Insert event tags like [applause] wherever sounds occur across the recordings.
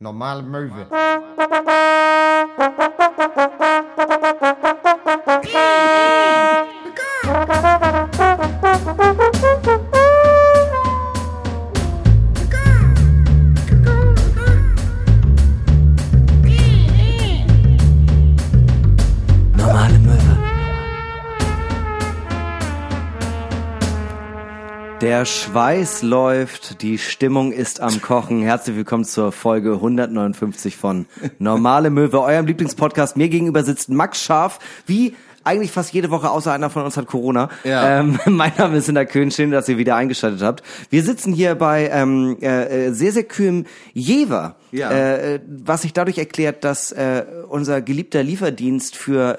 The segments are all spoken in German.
Normale Möwe. Der Schweiß läuft, die Stimmung ist am Kochen. Herzlich willkommen zur Folge 159 von Normale Möwe, eurem Lieblingspodcast. Mir gegenüber sitzt Max Scharf, wie eigentlich fast jede Woche, außer einer von uns hat Corona. Ja. Ähm, [laughs] mein Name ist Hinter Köhn, schön, dass ihr wieder eingeschaltet habt. Wir sitzen hier bei ähm, äh, äh, sehr, sehr kühlem Jever. Ja. Äh, was sich dadurch erklärt, dass äh, unser geliebter Lieferdienst für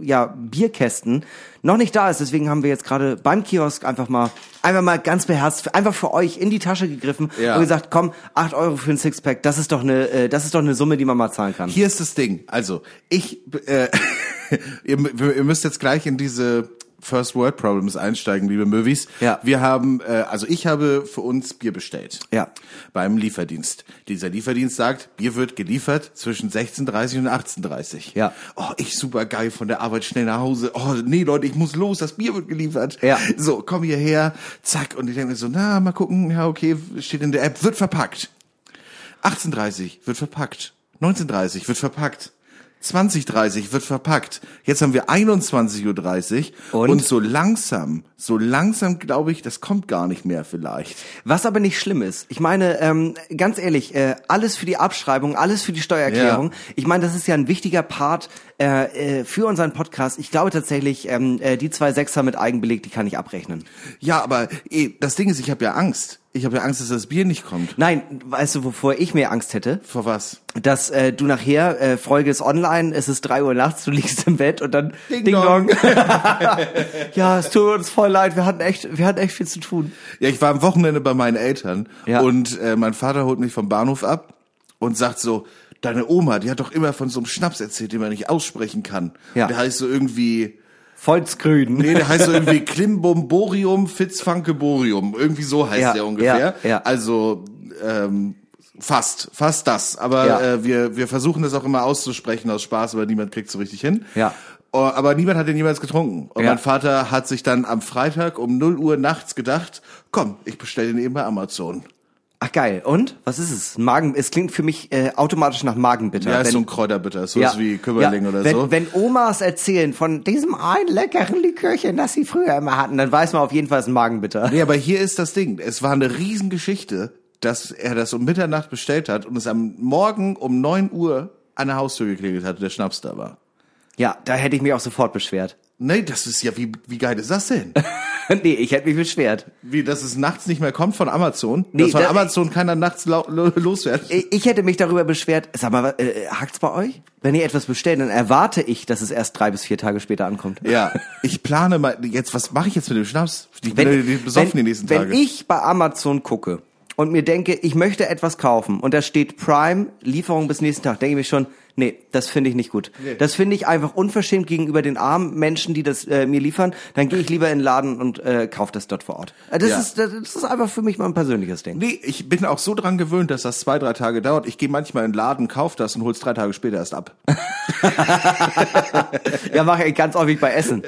äh, ja, Bierkästen noch nicht da ist. Deswegen haben wir jetzt gerade beim Kiosk einfach mal einfach mal ganz beherzt, einfach für euch in die Tasche gegriffen Ja. und gesagt, komm, acht Euro für ein Sixpack, das ist doch eine, äh, das ist doch eine Summe, die man mal zahlen kann. Hier ist das Ding. Also, ich, äh, [laughs] ihr, ihr müsst jetzt gleich in diese First World Problems einsteigen, liebe Movies. Ja. Wir haben, äh, also ich habe für uns Bier bestellt. Ja. Beim Lieferdienst. Dieser Lieferdienst sagt, Bier wird geliefert zwischen 16.30 und 18.30. Ja. Oh, ich super geil von der Arbeit schnell nach Hause. Oh, nee, Leute, ich muss los, das Bier wird geliefert. Ja. So, komm hierher, zack. Und ich denke mir so, na, mal gucken, ja, okay, steht in der App, wird verpackt. 18.30 wird verpackt. 19.30 wird verpackt. 20.30 wird verpackt. Jetzt haben wir 21.30 Uhr. Und? Und so langsam, so langsam glaube ich, das kommt gar nicht mehr vielleicht. Was aber nicht schlimm ist. Ich meine, ähm, ganz ehrlich, äh, alles für die Abschreibung, alles für die Steuererklärung. Ja. Ich meine, das ist ja ein wichtiger Part äh, äh, für unseren Podcast. Ich glaube tatsächlich, ähm, äh, die zwei Sechser mit Eigenbeleg, die kann ich abrechnen. Ja, aber eh, das Ding ist, ich habe ja Angst. Ich habe ja Angst, dass das Bier nicht kommt. Nein, weißt du, wovor ich mehr Angst hätte? Vor was? Dass äh, du nachher, äh, Folge ist online, es ist drei Uhr nachts, du liegst im Bett und dann Ding dong. [laughs] ja, es tut uns voll leid, wir hatten echt, wir hatten echt viel zu tun. Ja, ich war am Wochenende bei meinen Eltern Ja. und äh, mein Vater holt mich vom Bahnhof ab und sagt so, deine Oma, die hat doch immer von so einem Schnaps erzählt, den man nicht aussprechen kann. Ja. Der heißt so irgendwie, Volksgrün. nee, der heißt so irgendwie [laughs] Klimbomborium Fitzfunkeborium. Irgendwie so heißt Ja, der ungefähr. ja, ja. Also ähm, fast, fast das. Aber Ja. äh, wir, wir versuchen das auch immer auszusprechen aus Spaß, aber niemand kriegt so richtig hin. Ja. Oh, Aber niemand hat den jemals getrunken. Und Ja. mein Vater hat sich dann am Freitag um 0 Uhr nachts gedacht, komm, ich bestelle den eben bei Amazon. Ach geil. Und? Was ist es? Magen. Es klingt für mich äh, automatisch nach Magenbitter. Ja, ist Wenn- so ein Kräuterbitter, so ist wie Kümmerling ja, oder wenn, so. Wenn Omas erzählen von diesem einen leckeren Likörchen, das sie früher immer hatten, dann weiß man auf jeden Fall, es ist ein Magenbitter. Nee, aber hier ist das Ding. Es war eine Riesengeschichte, dass er das um Mitternacht bestellt hat und es am Morgen um 9 Uhr an der Haustür geklingelt hat der Schnaps da war. Ja, da hätte ich mich auch sofort beschwert. Nee, das ist ja, wie, wie geil ist das denn? [laughs] [laughs] nee, ich hätte mich beschwert. Wie, dass es nachts nicht mehr kommt von Amazon? Nee, dass von da- Amazon keiner nachts loswerden? Ich hätte mich darüber beschwert. Sag mal, äh, hakt's bei euch? Wenn ihr etwas bestellt, dann erwarte ich, dass es erst drei bis vier Tage später ankommt. Ja, ich plane mal, jetzt, was mache ich jetzt mit dem Schnaps? Ich bin Wenn, ja besoffen wenn, die nächsten wenn Tage. ich bei Amazon gucke und mir denke, ich möchte etwas kaufen und da steht Prime, Lieferung bis nächsten Tag, denke ich mir schon, nee, das finde ich nicht gut. Das finde ich einfach unverschämt gegenüber den armen Menschen, die das äh, mir liefern. Dann gehe ich lieber in den Laden und äh, kaufe das dort vor Ort. Äh, Das, Ja. ist, das ist einfach für mich mal ein persönliches Ding. Nee, ich bin auch so dran gewöhnt, dass das zwei, drei Tage dauert. Ich gehe manchmal in den Laden, kauf das und hol's drei Tage später erst ab. [laughs] Ja, mache ich ganz häufig bei Essen.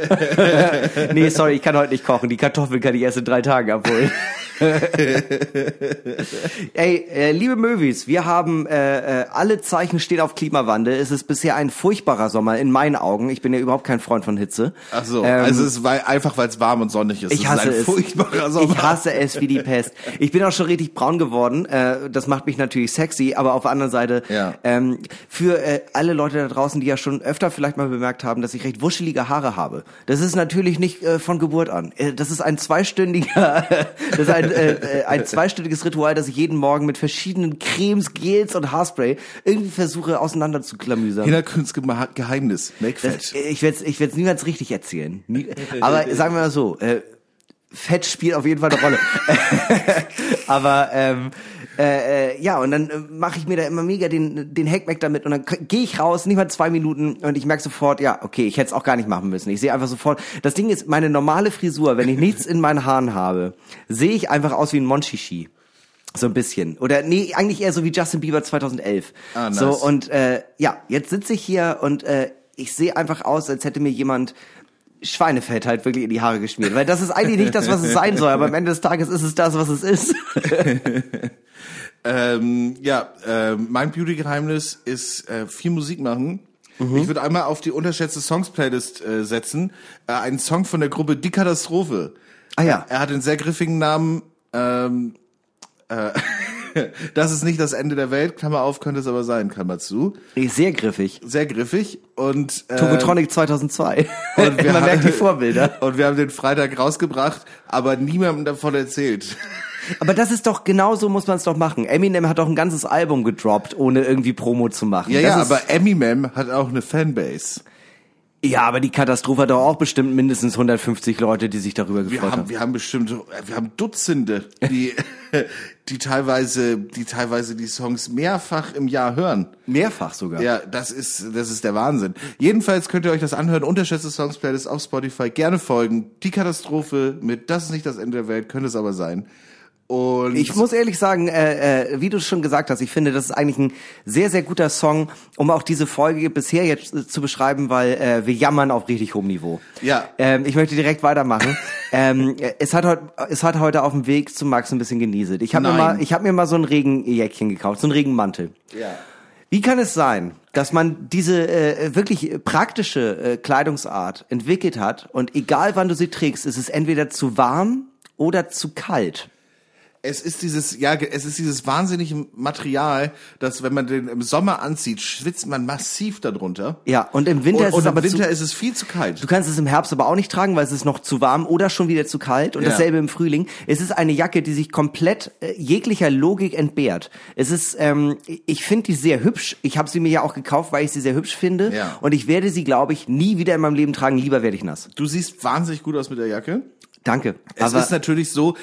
[laughs] nee, sorry, ich kann heute nicht kochen. Die Kartoffeln kann ich erst in drei Tagen abholen. [laughs] [laughs] Ey, äh, liebe Movies, wir haben äh, äh, alle Zeichen stehen auf Klimawandel. Es ist bisher ein furchtbarer Sommer in meinen Augen. Ich bin ja überhaupt kein Freund von Hitze. Ach so, Ähm, also es war einfach, weil es warm und sonnig ist. ich es hasse ist ein es. furchtbarer Sommer. Ich hasse es wie die Pest. Ich bin auch schon richtig braun geworden. Äh, das macht mich natürlich sexy, aber auf der anderen Seite Ja. ähm, für äh, alle Leute da draußen, die ja schon öfter vielleicht mal bemerkt haben, dass ich recht wuschelige Haare habe. Das ist natürlich nicht äh, von Geburt an. Äh, das ist ein zweistündiger, [laughs] das ist ein, äh, äh, ein zweistündiges Ritual, das ich jeden Morgen mit verschiedenen Cremes, Gels und Haarspray irgendwie versuche auseinander zu klamüsern. Hintergründs Geheimnis. Make Das, fat. ich werde es ich werd's niemals richtig erzählen. Aber [laughs] sagen wir mal so, äh, Fett spielt auf jeden Fall eine Rolle. [laughs] aber ähm, äh, äh, ja, und dann äh, mache ich mir da immer mega den, den Hackmack damit und dann gehe ich raus, nicht mal zwei Minuten und ich merke sofort, ja, okay, ich hätte es auch gar nicht machen müssen. Ich sehe einfach sofort, das Ding ist, meine normale Frisur, wenn ich nichts in meinen Haaren habe, sehe ich einfach aus wie ein Monchichi. So ein bisschen. Oder nee, eigentlich eher so wie Justin Bieber 2011. Ah, nice. So und äh, ja, jetzt sitze ich hier und äh, ich sehe einfach aus, als hätte mir jemand Schweinefett halt wirklich in die Haare geschmiert. Weil das ist eigentlich nicht das, was es sein soll, aber am Ende des Tages ist es das, was es ist. [laughs] Ähm, ja, äh, mein Beauty-Geheimnis ist äh, viel Musik machen. Mhm. Ich würde einmal auf die unterschätzte Songs-Playlist äh, setzen. Äh, einen Song von der Gruppe Die Katastrophe. Ah ja. Er hat den sehr griffigen Namen ähm, äh, [laughs] [laughs] Das ist nicht das Ende der Welt, Klammer auf, könnte es aber sein, Klammer zu. Sehr griffig. Sehr griffig und äh, Tokotronic 2002. und wir [laughs] Man haben- merkt die Vorbilder. [laughs] Und wir haben den Freitag rausgebracht, aber niemandem davon erzählt. Aber das ist doch genauso muss man es doch machen. Eminem hat doch ein ganzes Album gedroppt, ohne irgendwie Promo zu machen. Ja, Das ja, aber Eminem hat auch eine Fanbase. Ja, aber die Katastrophe hat doch auch bestimmt mindestens 150 Leute, die sich darüber Wir gefreut haben, haben. wir haben bestimmt, wir haben Dutzende, die, [laughs] die teilweise, die teilweise die Songs mehrfach im Jahr hören. Mehrfach sogar. Ja, das ist, das ist der Wahnsinn. Jedenfalls könnt ihr euch das anhören. Unterschätzte Songs Playlist auf Spotify. Gerne folgen. Die Katastrophe mit Das ist nicht das Ende der Welt, könnte es aber sein. Und Ich muss ehrlich sagen, äh, äh, wie du schon gesagt hast, ich finde, das ist eigentlich ein sehr, sehr guter Song, um auch diese Folge bisher jetzt äh, zu beschreiben, weil äh, wir jammern auf richtig hohem Niveau. Ja. Ähm, ich möchte direkt weitermachen. [laughs] ähm, äh, es hat heute, es hat heute auf dem Weg zu Max ein bisschen genieselt. Ich habe mir mal, ich habe mir mal so ein Regenjäckchen gekauft, so ein Regenmantel. ja. Wie kann es sein, dass man diese äh, wirklich praktische äh, Kleidungsart entwickelt hat und egal wann du sie trägst, ist es entweder zu warm oder zu kalt? Es ist dieses, ja, es ist dieses wahnsinnige Material, dass wenn man den im Sommer anzieht, schwitzt man massiv darunter. Ja, und im Winter und, ist und es im aber Winter zu, ist es viel zu kalt. Du kannst es im Herbst aber auch nicht tragen, weil es ist noch zu warm oder schon wieder zu kalt. Und Ja. dasselbe im Frühling. Es ist eine Jacke, die sich komplett äh, jeglicher Logik entbehrt. Es ist, ähm, ich finde die sehr hübsch. Ich habe sie mir ja auch gekauft, weil ich sie sehr hübsch finde. Ja. Und ich werde sie, glaube ich, nie wieder in meinem Leben tragen. Lieber werde ich nass. Du siehst wahnsinnig gut aus mit der Jacke. Danke. Es ist natürlich so,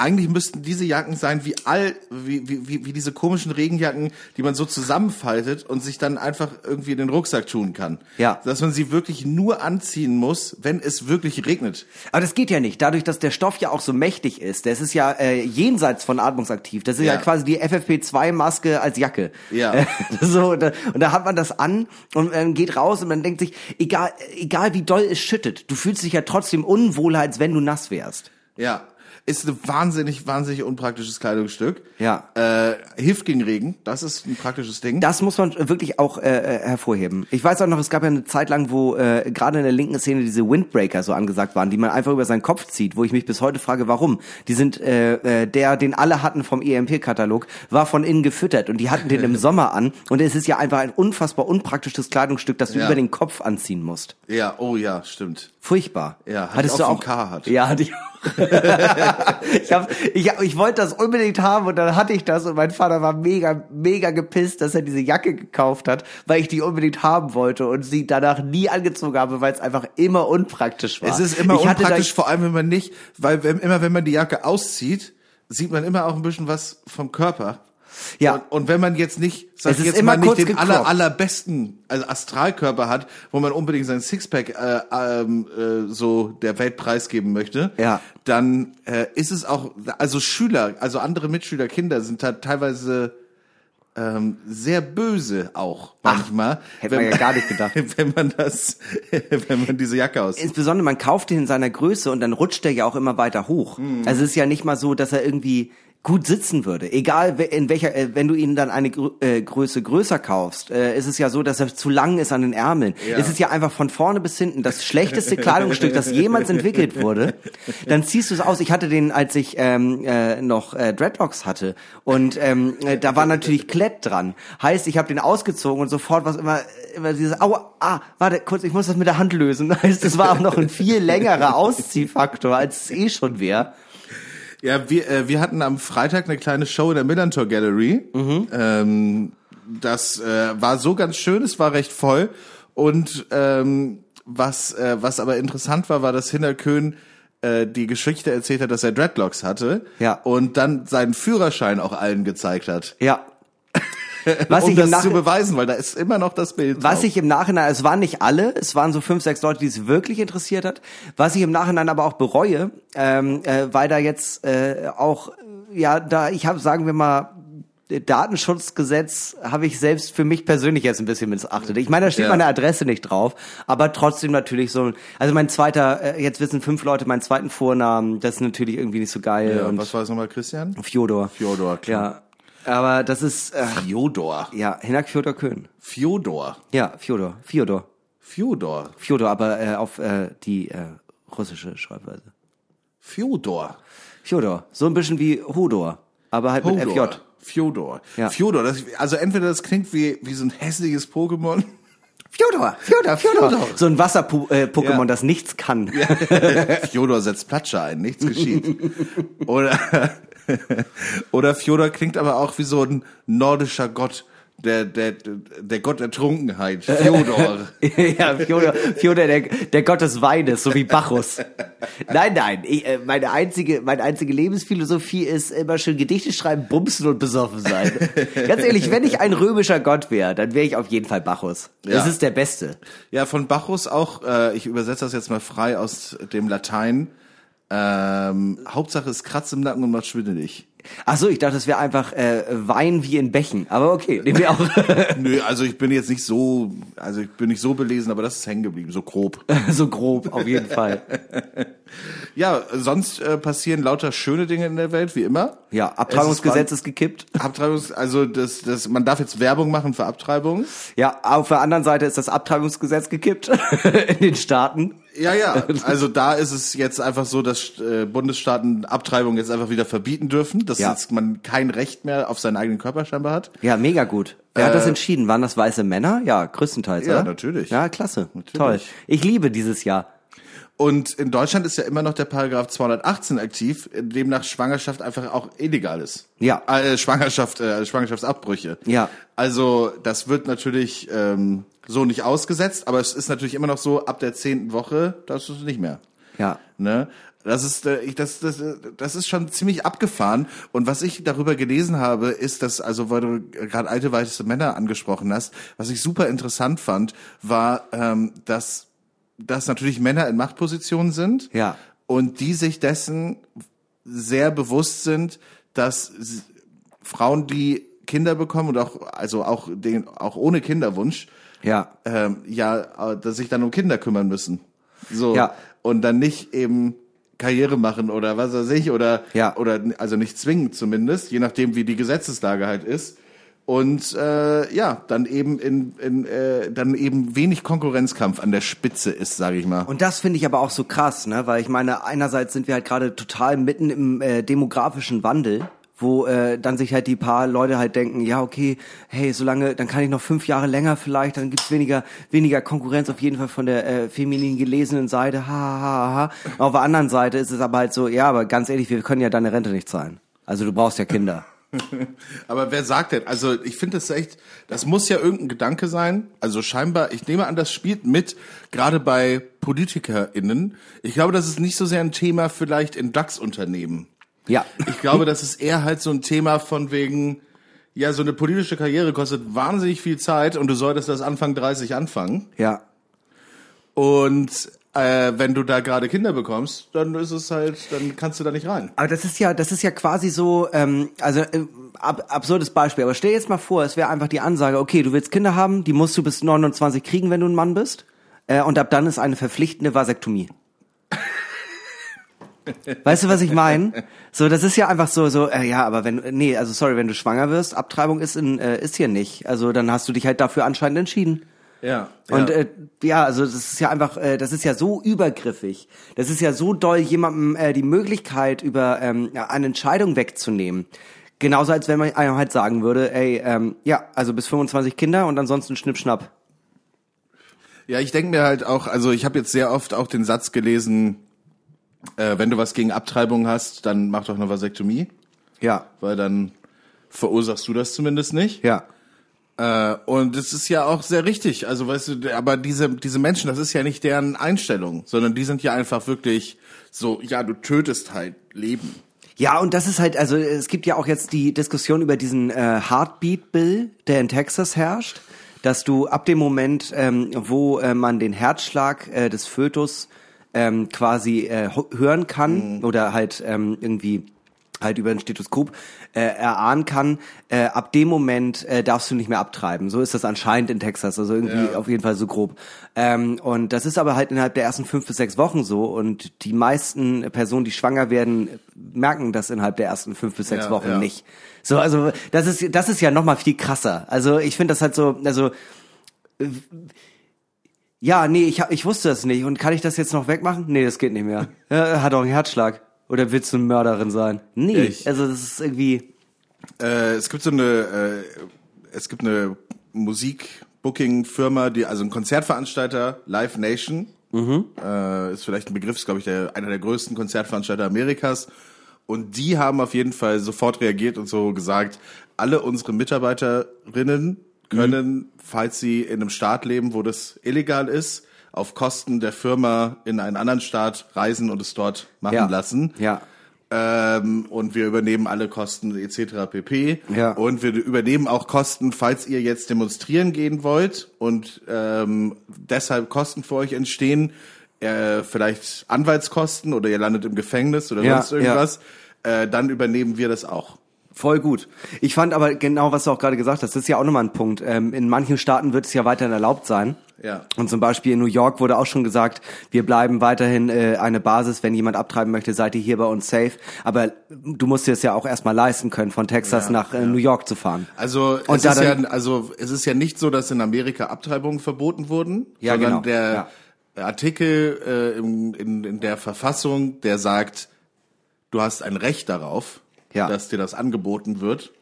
eigentlich müssten diese Jacken sein wie all, wie, wie, wie, diese komischen Regenjacken, die man so zusammenfaltet und sich dann einfach irgendwie in den Rucksack tun kann. Ja. Dass man sie wirklich nur anziehen muss, wenn es wirklich regnet. Aber das geht ja nicht. Dadurch, dass der Stoff ja auch so mächtig ist, das ist ja äh, jenseits von atmungsaktiv. Das ist ja, Ja. quasi die FFP2-Maske als Jacke. Ja. Äh, [laughs] so, da, und da hat man das an und ähm, geht raus und man denkt sich, egal, egal wie doll es schüttet, du fühlst dich ja trotzdem unwohler, als wenn du nass wärst. Ja. Ist ein wahnsinnig, wahnsinnig unpraktisches Kleidungsstück. Ja. Äh, hilft gegen Regen. Das ist ein praktisches Ding. Das muss man wirklich auch äh, äh, hervorheben. Ich weiß auch noch, es gab ja eine Zeit lang, wo äh, gerade in der linken Szene diese Windbreaker so angesagt waren, die man einfach über seinen Kopf zieht, wo ich mich bis heute frage, warum. Die sind, äh, äh, der, den alle hatten vom EMP-Katalog, war von innen gefüttert und die hatten den im [laughs] Sommer an und es ist ja einfach ein unfassbar unpraktisches Kleidungsstück, das du Ja. über den Kopf anziehen musst. ja, oh ja, stimmt. Furchtbar. Ja, hatte Hattest du auch vom Carhartt. Ja, hatte ich auch. [laughs] ich, hab, ich, ich wollte das unbedingt haben und dann hatte ich das und mein Vater war mega, mega gepisst, dass er diese Jacke gekauft hat, weil ich die unbedingt haben wollte und sie danach nie angezogen habe, weil es einfach immer unpraktisch war. Es ist immer ich unpraktisch, vor allem wenn man nicht, weil wenn, immer wenn man die Jacke auszieht, sieht man immer auch ein bisschen was vom Körper. Ja. Und, und wenn man jetzt nicht, sag Es ich jetzt immer mal nicht den gecroppt. aller, allerbesten also Astralkörper hat, wo man unbedingt sein Sixpack äh, ähm, äh, so der Welt preisgeben möchte, Ja. dann äh, ist es auch, also Schüler, also andere Mitschüler, Kinder sind da teilweise ähm, sehr böse auch manchmal. hätte man ja gar nicht gedacht. [laughs] Wenn man das, [laughs] wenn man diese Jacke auszieht. insbesondere man kauft ihn in seiner Größe und dann rutscht er ja auch immer weiter hoch. Mhm. Also es ist ja nicht mal so, dass er irgendwie gut sitzen würde. Egal in welcher, äh, wenn du ihn dann eine Grö äh, Größe größer kaufst, äh, ist es ja so, dass er zu lang ist an den Ärmeln. Ja. Es ist ja einfach von vorne bis hinten das schlechteste [laughs] Kleidungsstück, das jemals entwickelt wurde. Dann ziehst du es aus. Ich hatte den, als ich ähm, äh, noch äh, Dreadlocks hatte und ähm, äh, da war natürlich Klett dran. Heißt, ich habe den ausgezogen und sofort was immer immer dieses Aua, ah, warte, kurz, ich muss das mit der Hand lösen. [laughs] Heißt, es war auch noch ein viel längerer Ausziehfaktor, als es eh schon wäre. Ja, wir, äh, wir hatten am Freitag eine kleine Show in der Millantor Gallery. Ähm, das äh, war so ganz schön, es war recht voll. Und ähm, was, äh, was aber interessant war, war, dass Hinterkön äh, die Geschichte erzählt hat, dass er Dreadlocks hatte. Ja. Und dann seinen Führerschein auch allen gezeigt hat. Ja. [laughs] [laughs] Was um ich im das zu beweisen, weil da ist immer noch das Bild Was drauf. ich im Nachhinein, es waren nicht alle, es waren so fünf, sechs Leute, die es wirklich interessiert hat. Was ich im Nachhinein aber auch bereue, ähm, äh, weil da jetzt äh, auch, ja, da ich habe, sagen wir mal, Datenschutzgesetz habe ich selbst für mich persönlich jetzt ein bisschen missachtet. Ich meine, da steht Ja. meine Adresse nicht drauf, aber trotzdem natürlich so. Also mein zweiter, äh, jetzt wissen fünf Leute meinen zweiten Vornamen. Das ist natürlich irgendwie nicht so geil. ja, und was war es nochmal, Christian? Fjodor. Fjodor, klar. Ja, aber das ist äh, Fjodor. ja Hinak Fjodor Köhn. Fjodor. Ja, Fjodor. Fjodor. Fjodor. Fjodor, aber äh, auf äh, die äh, russische Schreibweise. Fjodor. Fjodor, so ein bisschen wie Hodor, aber halt mit Hodor. FJ. Fjodor. Ja. Fjodor. Das, also entweder das klingt wie, wie so ein hässliches Pokémon. Fjodor, Fjodor, Fjodor. Fjodor. So ein Wasser-Pokémon, äh, Ja. das nichts kann. [laughs] Fjodor setzt Platscher ein, nichts geschieht. [laughs] Oder, [laughs] oder Fjodor klingt aber auch wie so ein nordischer Gott, der, der, der Gott der Trunkenheit. Fjodor. [laughs] ja, Fjodor, Fjodor der, der Gott des Weines, so wie Bacchus. Nein, nein, ich, äh, meine einzige, meine einzige Lebensphilosophie ist immer schön Gedichte schreiben, bumsen und besoffen sein. Ganz ehrlich, wenn ich ein römischer Gott wäre, dann wäre ich auf jeden Fall Bacchus. Das Ja. ist der Beste. Ja, von Bacchus auch, äh, ich übersetze das jetzt mal frei aus dem Latein. Ähm, Hauptsache es kratzt im Nacken und macht schwindelig. Ach so, ich dachte, es wäre einfach äh, Wein wie in Bächen. Aber okay, nehmen wir auch. [laughs] Nö, also ich bin jetzt nicht so, also ich bin nicht so belesen, aber das ist hängen geblieben, so grob. [laughs] so grob, auf jeden Fall. [laughs] Ja, sonst äh, passieren lauter schöne Dinge in der Welt, wie immer. Ja, Abtreibungsgesetz ist gekippt. Abtreibungs, also das, das, man darf jetzt Werbung machen für Abtreibung. Ja, auf der anderen Seite ist das Abtreibungsgesetz gekippt in den Staaten. Ja, ja. [laughs] Also da ist es jetzt einfach so, dass äh, Bundesstaaten Abtreibung jetzt einfach wieder verbieten dürfen, dass Ja. jetzt man kein Recht mehr auf seinen eigenen Körper scheinbar hat. Ja, mega gut. Wer hat das entschieden? Waren das weiße Männer? Ja, größtenteils, Ja, oder? natürlich. Ja, klasse. Toll. Ich liebe dieses Jahr. Und in Deutschland ist ja immer noch der Paragraph 218 aktiv, in dem nach Schwangerschaft einfach auch illegal ist. Ja. Äh, Schwangerschaft, äh, Schwangerschaftsabbrüche. Ja. Also das wird natürlich ähm, so nicht ausgesetzt, aber es ist natürlich immer noch so, ab der zehnten Woche, das ist nicht mehr. Ja. Ne? Das ist, äh, ich, das, das, das ist schon ziemlich abgefahren. Und was ich darüber gelesen habe, ist, dass, also weil du gerade alte weiße Männer angesprochen hast, was ich super interessant fand, war, ähm, dass, dass natürlich Männer in Machtpositionen sind Ja. und die sich dessen sehr bewusst sind, dass Frauen, die Kinder bekommen und auch, also auch den, auch ohne Kinderwunsch, Ja. ähm, ja, äh, dass sich dann um Kinder kümmern müssen. So. Ja. Und dann nicht eben Karriere machen oder was weiß ich oder, Ja. oder also nicht zwingen zumindest, je nachdem wie die Gesetzeslage halt ist. Und äh, ja, dann eben in, in äh, dann eben wenig Konkurrenzkampf an der Spitze ist, sage ich mal. Und das finde ich aber auch so krass, ne? Weil ich meine, einerseits sind wir halt gerade total mitten im äh, demografischen Wandel, wo äh, dann sich halt die paar Leute halt denken, ja okay, hey, solange, dann kann ich noch fünf Jahre länger vielleicht, dann gibt's weniger weniger Konkurrenz auf jeden Fall von der äh, feminin gelesenen Seite, ha ha ha. ha. Auf der anderen Seite ist es aber halt so, ja, aber ganz ehrlich, wir können ja deine Rente nicht zahlen. Also du brauchst ja Kinder. [laughs] Aber wer sagt denn? Also ich finde das echt, das muss ja irgendein Gedanke sein. Also scheinbar, ich nehme an, das spielt mit, gerade bei PolitikerInnen. Ich glaube, das ist nicht so sehr ein Thema vielleicht in DAX-Unternehmen. Ja. Ich glaube, das ist eher halt so ein Thema von wegen, ja, so eine politische Karriere kostet wahnsinnig viel Zeit und du solltest das Anfang 30 anfangen. Ja. Und äh, wenn du da gerade Kinder bekommst, dann ist es halt, dann kannst du da nicht rein. Aber das ist ja, das ist ja quasi so, ähm, also äh, ab, absurdes Beispiel. Aber stell jetzt mal vor, es wäre einfach die Ansage: Okay, du willst Kinder haben, die musst du bis 29 kriegen, wenn du ein Mann bist, äh, und ab dann ist eine verpflichtende Vasektomie. Weißt du, was ich meine? So, das ist ja einfach so, so, äh, ja, aber wenn, nee, also sorry, wenn du schwanger wirst, Abtreibung ist in, äh, ist hier nicht. Also dann hast du dich halt dafür anscheinend entschieden. Ja. Und ja. äh, ja, also das ist ja einfach, äh, das ist ja so übergriffig. Das ist ja so doll, jemandem äh, die Möglichkeit über ähm, eine Entscheidung wegzunehmen. Genauso als wenn man einem halt sagen würde, ey, ähm, ja, also bis 25 Kinder und ansonsten Schnipp schnapp. Ja, ich denke mir halt auch, also ich habe jetzt sehr oft auch den Satz gelesen, äh, wenn du was gegen Abtreibung hast, dann mach doch eine Vasektomie, Ja, weil dann verursachst du das zumindest nicht. ja, Äh, und es ist ja auch sehr richtig. Also weißt du, aber diese diese Menschen, das ist ja nicht deren Einstellung, sondern die sind ja einfach wirklich so, ja, du tötest halt Leben. Ja, und das ist halt, also es gibt ja auch jetzt die Diskussion über diesen äh, Heartbeat-Bill, der in Texas herrscht, dass du ab dem Moment, ähm, wo äh, man den Herzschlag äh, des Fötus ähm, quasi äh, hören kann oder halt ähm, irgendwie halt über ein Stethoskop äh, erahnen kann, äh, ab dem Moment äh, darfst du nicht mehr abtreiben. So ist das anscheinend in Texas, also irgendwie Ja. auf jeden Fall so grob. Ähm, und das ist aber halt innerhalb der ersten fünf bis sechs Wochen so und die meisten Personen, die schwanger werden, merken das innerhalb der ersten fünf bis sechs Ja, Wochen ja. nicht. So, also das ist das ist ja noch mal viel krasser. Also ich finde das halt so, also ja, nee, ich ich wusste das nicht und kann ich das jetzt noch wegmachen? Nee, das geht nicht mehr. [laughs] Er hat auch einen Herzschlag. Oder willst du eine Mörderin sein? Nee, Ich- also das ist irgendwie Äh, es gibt so eine, äh, es gibt eine Musik-Booking-Firma, die, also ein Konzertveranstalter, Live Nation, äh, ist vielleicht ein Begriff, ist glaube ich der, einer der größten Konzertveranstalter Amerikas. Und die haben auf jeden Fall sofort reagiert und so gesagt, alle unsere Mitarbeiterinnen können, falls sie in einem Staat leben, wo das illegal ist, auf Kosten der Firma in einen anderen Staat reisen und es dort machen ja, lassen. Ja. Ähm, und wir übernehmen alle Kosten etc. pp. Ja. Und wir übernehmen auch Kosten, falls ihr jetzt demonstrieren gehen wollt und ähm, deshalb Kosten für euch entstehen, äh, vielleicht Anwaltskosten oder ihr landet im Gefängnis oder Ja, sonst irgendwas, äh, dann übernehmen wir das auch. Voll gut. Ich fand aber genau, was du auch gerade gesagt hast, das ist ja auch nochmal ein Punkt. Ähm, in manchen Staaten wird es ja weiterhin erlaubt sein. Ja. Und zum Beispiel in New York wurde auch schon gesagt, wir bleiben weiterhin äh, eine Basis, wenn jemand abtreiben möchte, seid ihr hier bei uns safe. Aber du musst dir es ja auch erstmal leisten können, von Texas Ja, nach äh, New York zu fahren. Also Und es da ist ja, also es ist ja nicht so, dass in Amerika Abtreibungen verboten wurden, Ja, sondern genau, der Artikel äh, im, in, in der Verfassung, der sagt, du hast ein Recht darauf, Ja. dass dir das angeboten wird,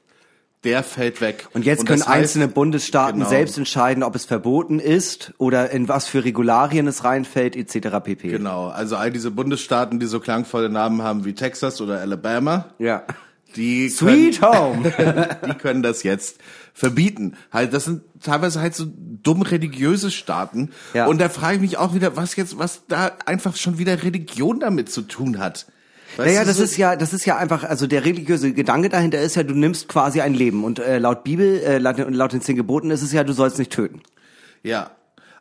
der fällt weg. Und jetzt können das heißt- einzelne Bundesstaaten Genau. selbst entscheiden, ob es verboten ist oder in was für Regularien es reinfällt, etc. pp. Genau, also all diese Bundesstaaten, die so klangvolle Namen haben wie Texas oder Alabama, Ja. die Sweet Home. können, [laughs] die können das jetzt verbieten. Halt, das sind teilweise halt so dumm religiöse Staaten. Ja. Und da frage ich mich auch wieder, was jetzt, was da einfach schon wieder Religion damit zu tun hat. Weißt Naja, das so- ist ja, das ist ja einfach, also der religiöse Gedanke dahinter ist ja, du nimmst quasi ein Leben und äh, laut Bibel, äh, laut, laut den zehn Geboten ist es ja, du sollst nicht töten. Ja.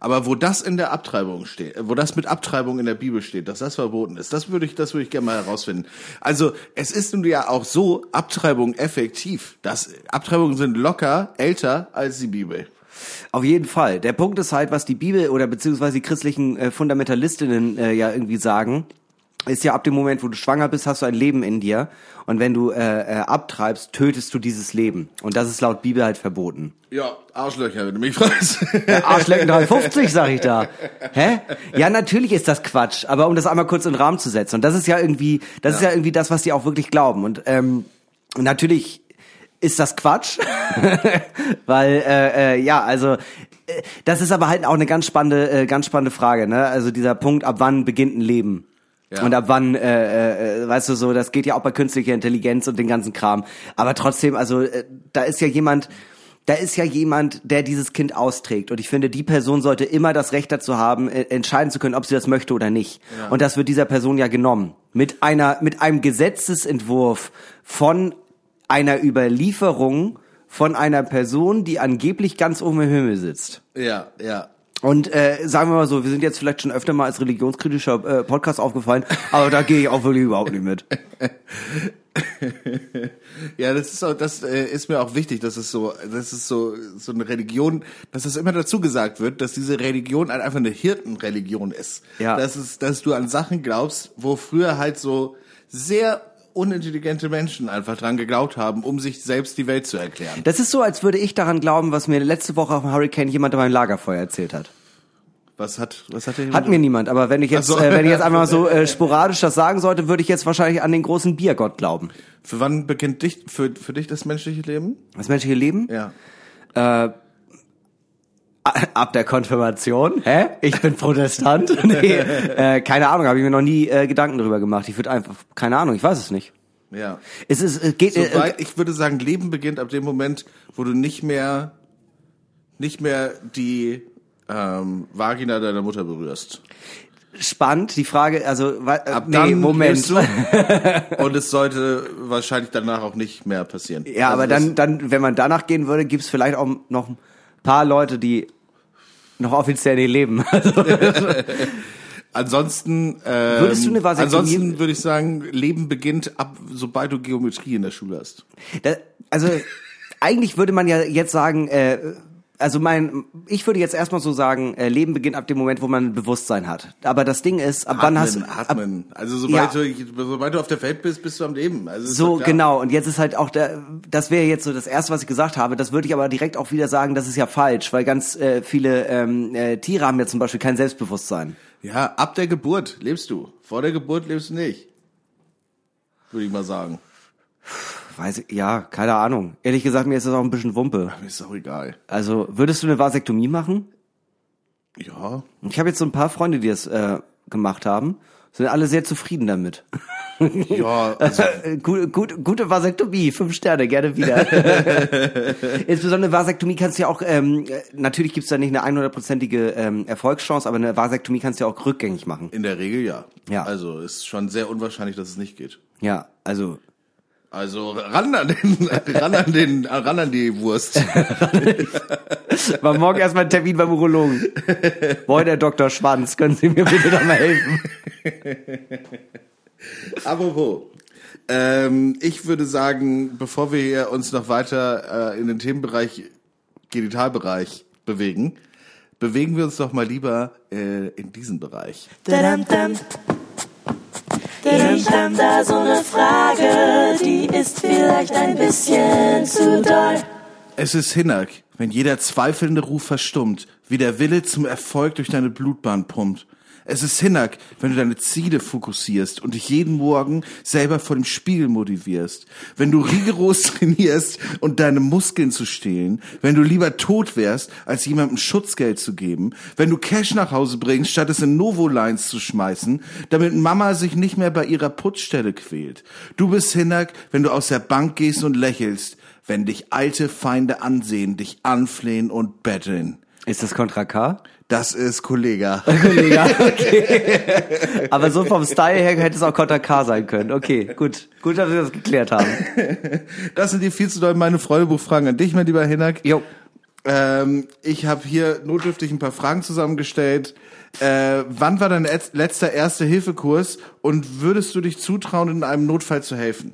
Aber wo das in der Abtreibung steht, wo das mit Abtreibung in der Bibel steht, dass das verboten ist, das würde ich, das würde ich gerne mal herausfinden. Also, es ist nun ja auch so, Abtreibung effektiv. Das, Abtreibungen sind locker älter als die Bibel. Auf jeden Fall. Der Punkt ist halt, was die Bibel oder beziehungsweise die christlichen äh, Fundamentalistinnen äh, ja irgendwie sagen, ist ja ab dem Moment, wo du schwanger bist, hast du ein Leben in dir. Und wenn du äh, äh, abtreibst, tötest du dieses Leben. Und das ist laut Bibel halt verboten. Ja, Arschlöcher, wenn du mich fragst. Arschlecken 350, sag ich da. Hä? Ja, natürlich ist das Quatsch, aber um das einmal kurz in den Rahmen zu setzen. Und das ist ja irgendwie, das ist ja irgendwie das, was die auch wirklich glauben. Und ähm, natürlich ist das Quatsch, [laughs] weil äh, äh, ja, also äh, das ist aber halt auch eine ganz spannende, äh, ganz spannende Frage. Ne? Also dieser Punkt, ab wann beginnt ein Leben? Ja. Und ab wann, äh, äh, weißt du so, das geht ja auch bei künstlicher Intelligenz und den ganzen Kram. Aber trotzdem, also äh, da ist ja jemand, da ist ja jemand, der dieses Kind austrägt. Und ich finde, die Person sollte immer das Recht dazu haben, äh, entscheiden zu können, ob sie das möchte oder nicht. Und das wird dieser Person ja genommen. Mit einer, mit einem Gesetzesentwurf von einer Überlieferung von einer Person, die angeblich ganz oben im Himmel sitzt. ja, ja. Und äh, sagen wir mal so, wir sind jetzt vielleicht schon öfter mal als religionskritischer äh, Podcast aufgefallen, aber da gehe ich auch wirklich überhaupt nicht mit. [laughs] Ja, das ist auch, das äh, ist mir auch wichtig, dass es so, das ist so so eine Religion, dass das immer dazu gesagt wird, dass diese Religion halt einfach eine Hirtenreligion ist. Ja. Das ist, dass du an Sachen glaubst, wo früher halt so sehr unintelligente Menschen einfach dran geglaubt haben, um sich selbst die Welt zu erklären. Das ist so, als würde ich daran glauben, was mir letzte Woche auf dem Hurricane jemand in meinem Lagerfeuer erzählt hat. Was hat, was hat der Hat mir niemand, aber wenn ich jetzt, so. äh, wenn ich jetzt einfach mal so [laughs] äh, sporadisch das sagen sollte, würde ich jetzt wahrscheinlich an den großen Biergott glauben. Für wann beginnt dich, für, für dich das menschliche Leben? Das menschliche Leben? Ja. [laughs] Ab der Konfirmation? Hä? Ich bin Protestant? [laughs] nee, äh, keine Ahnung, habe ich mir noch nie äh, Gedanken darüber gemacht. Ich würde einfach, keine Ahnung, ich weiß es nicht. Ja. Es ist, es geht, äh, Sobald, ich würde sagen, Leben beginnt ab dem Moment, wo du nicht mehr, nicht mehr die ähm, Vagina deiner Mutter berührst. spannend. Die Frage, also äh, Ab nee, dann Moment. du. [laughs] Und es sollte wahrscheinlich danach auch nicht mehr passieren. Ja, Also aber dann, dann, wenn man danach gehen würde, gibt's vielleicht auch noch ein paar Leute, die noch offiziell nicht leben. [laughs] Also, Ansonsten, ähm, Würdest du eine Vasektomie- ansonsten würde ich sagen, Leben beginnt ab, sobald du Geometrie in der Schule hast. da, also eigentlich würde man ja jetzt sagen, äh, also mein, ich würde jetzt erstmal so sagen, äh, Leben beginnt ab dem Moment, wo man Bewusstsein hat. Aber das Ding ist, ab wann hast du, ab, atmen. Also sobald, Ja. du, sobald du auf der Welt bist, bist du am Leben. Also So, genau. Und jetzt ist halt auch der, das wäre jetzt so das erste, was ich gesagt habe. Das würde ich aber direkt auch wieder sagen, das ist ja falsch, weil ganz äh, viele ähm, äh, Tiere haben ja zum Beispiel kein Selbstbewusstsein. Ja, ab der Geburt lebst du. Vor der Geburt lebst du nicht. Würde ich mal sagen. Weiß ich, ja, keine Ahnung. Ehrlich gesagt, mir ist das auch ein bisschen Wumpe. Mir ist auch egal. Also, würdest du eine Vasektomie machen? Ja. Ich habe jetzt so ein paar Freunde, die das äh, gemacht haben. Sind alle sehr zufrieden damit. [laughs] Ja, also, [laughs] gut, gut, gute Vasektomie, fünf Sterne, gerne wieder. [laughs] Insbesondere Vasektomie kannst du ja auch, ähm, äh, natürlich gibt's da nicht eine 100%ige ähm, Erfolgschance, aber eine Vasektomie kannst du ja auch rückgängig machen. in der Regel ja. Ja. Also ist schon sehr unwahrscheinlich, dass es nicht geht. Ja, also Also ran an den, [laughs] ran an den, ran an die Wurst. [laughs] war morgen erstmal ein Termin beim Urologen. Moin, Herr Dr. Schwanz, können Sie mir bitte da mal helfen? [laughs] Apropos. Ähm, ich würde sagen, bevor wir hier uns noch weiter äh, in den Themenbereich Genitalbereich bewegen, bewegen wir uns doch mal lieber äh, in diesen Bereich. Dadam-dam. Ich hab da so ne Frage, die ist vielleicht ein bisschen zu doll. Es ist Hinnerk, wenn jeder zweifelnde Ruf verstummt, wie der Wille zum Erfolg durch deine Blutbahn pumpt. Es ist Hinnerk, wenn du deine Ziele fokussierst und dich jeden Morgen selber vor dem Spiegel motivierst. Wenn du rigoros [laughs] trainierst und deine Muskeln zu stehlen. Wenn du lieber tot wärst, als jemandem Schutzgeld zu geben. Wenn du Cash nach Hause bringst, statt es in Novolines zu schmeißen, damit Mama sich nicht mehr bei ihrer Putzstelle quält. Du bist Hinnerk, wenn du aus der Bank gehst und lächelst wenn dich alte Feinde ansehen, dich anflehen und betteln. Ist das Contra K? Das ist Kollega. [laughs] Ja, [laughs] okay. Aber so vom Style her hätte es auch Contra K sein können. Okay, gut. Gut, dass wir das geklärt haben. [laughs] Das sind die viel zu doll meine Freudebuchfragen an dich, mein lieber Hinak. Jo. Ähm, ich habe hier notdürftig ein paar Fragen zusammengestellt. Äh, wann war dein letz- letzter Erste-Hilfe-Kurs und würdest du dich zutrauen, in einem Notfall zu helfen?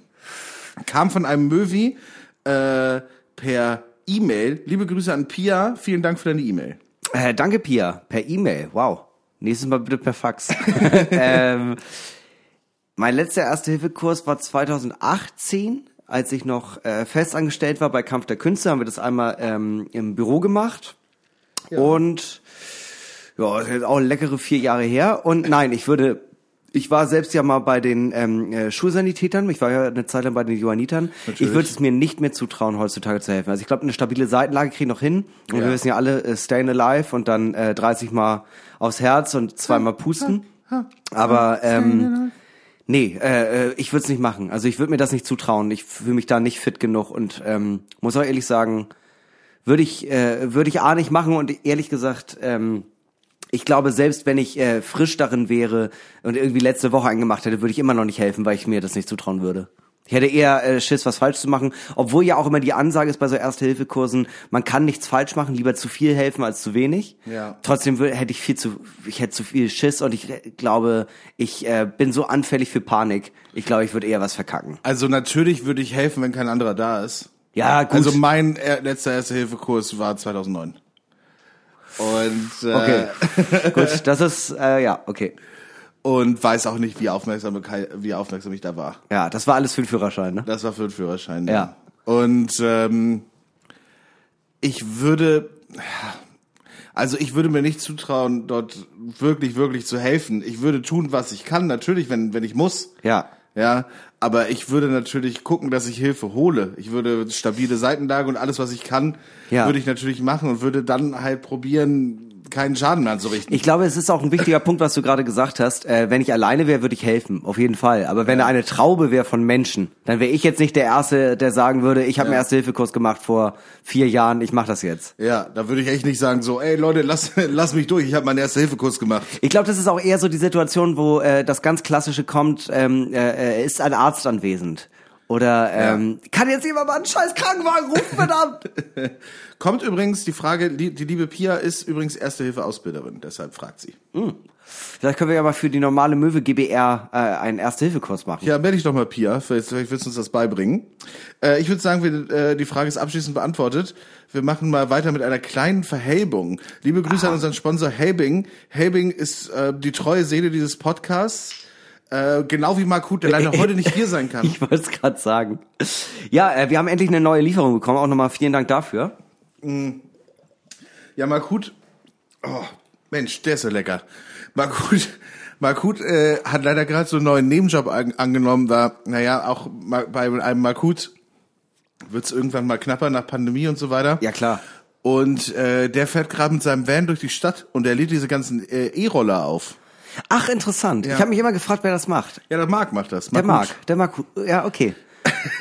Kam von einem Möwi äh, per E-Mail. Liebe Grüße an Pia. Vielen Dank für deine E-Mail. Äh, danke, Pia. Per E-Mail. Wow. Nächstes Mal bitte per Fax. [laughs] ähm, mein letzter Erste-Hilfe-Kurs war 2018, als ich noch äh, festangestellt war bei Kampf der Künste, haben wir das einmal ähm, im Büro gemacht. Und ja, das ist jetzt auch leckere vier Jahre her. Und nein, ich würde, ich war selbst ja mal bei den ähm, äh, Schulsanitätern, ich war ja eine Zeit lang bei den Johannitern. Ich würde es mir nicht mehr zutrauen, heutzutage zu helfen. Also ich glaube, eine stabile Seitenlage kriege ich noch hin. Und Ja. wir wissen ja alle, äh, stayin' alive und dann äh, 30 Mal aufs Herz und zweimal pusten. Aber ähm, nee, äh, äh, ich würde es nicht machen. Also ich würde mir das nicht zutrauen. Ich fühle mich da nicht fit genug und ähm, muss auch ehrlich sagen, würde ich äh, würde ich A nicht machen und ehrlich gesagt ähm, ich glaube, selbst wenn ich äh, frisch darin wäre und irgendwie letzte Woche eingemacht hätte, würde ich immer noch nicht helfen, weil ich mir das nicht zutrauen würde. Ich hätte eher äh, Schiss, was falsch zu machen, obwohl ja auch immer die Ansage ist bei so Erste-Hilfe-Kursen, man kann nichts falsch machen, lieber zu viel helfen als zu wenig. Ja. Trotzdem wür- hätte ich viel zu, ich hätte zu viel Schiss und ich äh, glaube, ich äh, bin so anfällig für Panik. Ich glaube, ich würde eher was verkacken. Also natürlich würde ich helfen, wenn kein anderer da ist. Ja, gut. Also mein er letzter Erste-Hilfe-Kurs war 2009. Und, äh, Okay. [laughs] Gut, das ist, äh, ja, okay. und weiß auch nicht, wie aufmerksam, wie aufmerksam ich da war. Ja, das war alles für den Führerschein, ne? Das war für den Führerschein. Ja. Und ähm, ich würde, also ich würde mir nicht zutrauen, dort wirklich, wirklich zu helfen. Ich würde tun, was ich kann, natürlich, wenn, wenn ich muss. Ja. Ja, aber ich würde natürlich gucken, dass ich Hilfe hole. Ich würde stabile Seitenlage und alles, was ich kann, Ja. würde ich natürlich machen und würde dann halt probieren, keinen Schaden mehr anzurichten. Ich glaube, es ist auch ein wichtiger Punkt, was du gerade gesagt hast. Äh, wenn ich alleine wäre, würde ich helfen, auf jeden Fall. Aber wenn da eine Traube wäre von Menschen, dann wäre ich jetzt nicht der Erste, der sagen würde, ich habe einen Erste-Hilfe-Kurs gemacht vor vier Jahren, ich mache das jetzt. ja, da würde ich echt nicht sagen so, ey Leute, lass, [laughs] lass mich durch, ich habe meinen Erste-Hilfe-Kurs gemacht. Ich glaube, das ist auch eher so die Situation, wo äh, das ganz Klassische kommt, ähm, äh, äh, ist ein Arzt anwesend. Oder ähm, kann jetzt jemand mal einen scheiß Krankenwagen rufen, [laughs] verdammt? Kommt übrigens die Frage, die, die liebe Pia ist übrigens Erste-Hilfe-Ausbilderin, deshalb fragt sie. Vielleicht können wir ja mal für die normale Möwe GBR äh, einen Erste-Hilfe-Kurs machen. Ja, melde dich doch mal, Pia. Vielleicht, vielleicht willst du uns das beibringen. Äh, ich würde sagen, wir, äh, die Frage ist abschließend beantwortet. Wir machen mal weiter mit einer kleinen Verhelbung. Liebe Grüße an unseren Sponsor Helbing. Helbing ist äh, die treue Seele dieses Podcasts. Äh, genau wie Mark Huth, der leider heute nicht hier sein kann. [laughs] Ich wollte es gerade sagen. Ja, äh, wir haben endlich eine neue Lieferung bekommen. Auch nochmal vielen Dank dafür. Ja, Mark Huth, oh, Mensch, der ist so lecker. Mark Huth, [laughs] Mark Huth äh, hat leider gerade so einen neuen Nebenjob an, angenommen, da, naja, auch bei einem Mark Huth wird's irgendwann mal knapper nach Pandemie und so weiter. Ja, klar. Und äh, der fährt gerade mit seinem Van durch die Stadt und er lädt diese ganzen äh, E-Roller auf. Ach, interessant. Ja. Ich habe mich immer gefragt, wer das macht. Ja, der Marc macht das. Der Marc. Der mag. Ja, okay.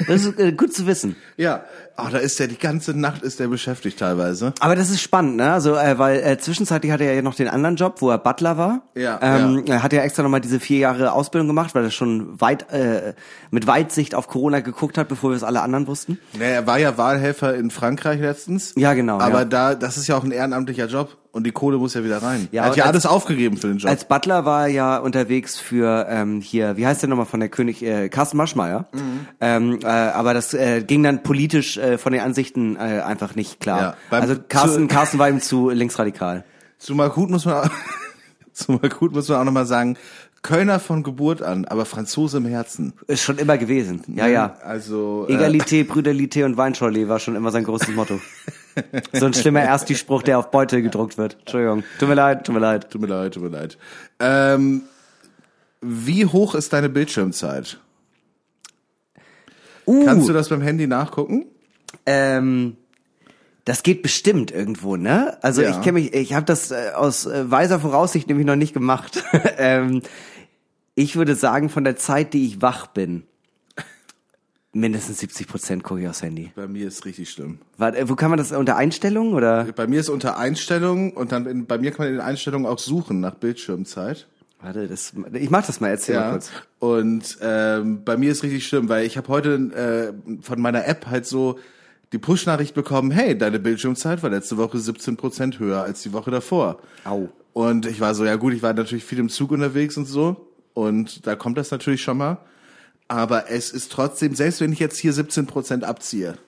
Das ist äh, gut zu wissen. [laughs] Ja, ah, da ist der die ganze Nacht ist der beschäftigt teilweise. Aber das ist spannend, ne? Also, äh, weil äh, zwischenzeitlich hatte er ja noch den anderen Job, wo er Butler war. Ja, ähm, Er hat ja extra nochmal diese vier Jahre Ausbildung gemacht, weil er schon weit äh, mit Weitsicht auf Corona geguckt hat, bevor wir es alle anderen wussten. Nee, er war ja Wahlhelfer in Frankreich letztens. Ja, genau, Aber ja. da, das ist ja auch ein ehrenamtlicher Job und die Kohle muss ja wieder rein. Ja, er hat ja als- alles aufgegeben für den Job. Als Butler war er ja unterwegs für ähm, hier, wie heißt der nochmal von der König, äh, Carsten Maschmeyer. Mhm. Ähm, äh, aber das äh, ging dann politisch äh, von den Ansichten äh, einfach nicht klar. Ja, also Carsten, zu- Carsten war ihm zu linksradikal. Zu Markut muss man, [laughs] zu Markut muss man auch nochmal sagen, Kölner von Geburt an, aber Franzose im Herzen. Ist schon immer gewesen. Ja, ja. Also, äh, Egalité, Brüderité und Weinschorle war schon immer sein großes Motto. [laughs] so ein schlimmer Ersti-Spruch, der auf Beutel gedruckt wird. Entschuldigung. Tut mir leid, tut mir leid. tut mir leid, tut mir leid. Ähm, wie hoch ist deine Bildschirmzeit? Uh, Kannst du das beim Handy nachgucken? ähm, das geht bestimmt irgendwo, ne? Also Ja. ich kenne mich, ich habe das äh, aus äh, weiser Voraussicht nämlich noch nicht gemacht. [laughs] ähm, ich würde sagen, von der Zeit, die ich wach bin, mindestens 70 Prozent gucke ich aufs Handy. Bei mir ist richtig schlimm. Warte, äh, wo kann man das unter Einstellungen oder? Bei mir ist unter Einstellungen und dann in, bei mir kann man in den Einstellungen auch suchen nach Bildschirmzeit. Warte, das, ich mach das mal, erzähl mal kurz. Und ähm, bei mir ist richtig schlimm, weil ich habe heute äh, von meiner App halt so die Push-Nachricht bekommen, hey, deine Bildschirmzeit war letzte Woche 17% höher als die Woche davor. Au. Und ich war so, ja gut, ich war natürlich viel im Zug unterwegs und so. Und da kommt das natürlich schon mal. Aber es ist trotzdem, selbst wenn ich jetzt hier 17% abziehe,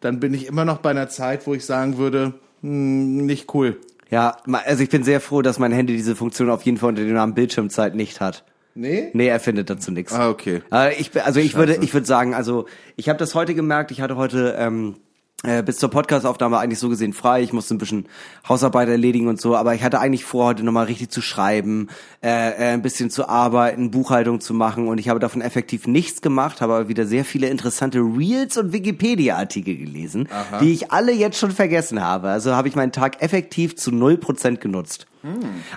dann bin ich immer noch bei einer Zeit, wo ich sagen würde, hm, nicht cool. Ja, also ich bin sehr froh, dass mein Handy diese Funktion auf jeden Fall unter dem Namen Bildschirmzeit nicht hat. Nee? Nee, er findet dazu nichts. Ah, okay. Äh, ich, also ich würde, Scheiße. ich würde sagen, also ich habe das heute gemerkt. Ich hatte heute ähm, äh, bis zur Podcastaufnahme eigentlich so gesehen frei. Ich musste ein bisschen Hausarbeit erledigen und so, aber ich hatte eigentlich vor, heute nochmal richtig zu schreiben, äh, äh, ein bisschen zu arbeiten, Buchhaltung zu machen und ich habe davon effektiv nichts gemacht, habe aber wieder sehr viele interessante Reels und Wikipedia-Artikel gelesen, die ich alle jetzt schon vergessen habe. Also habe ich meinen Tag effektiv zu 0% genutzt.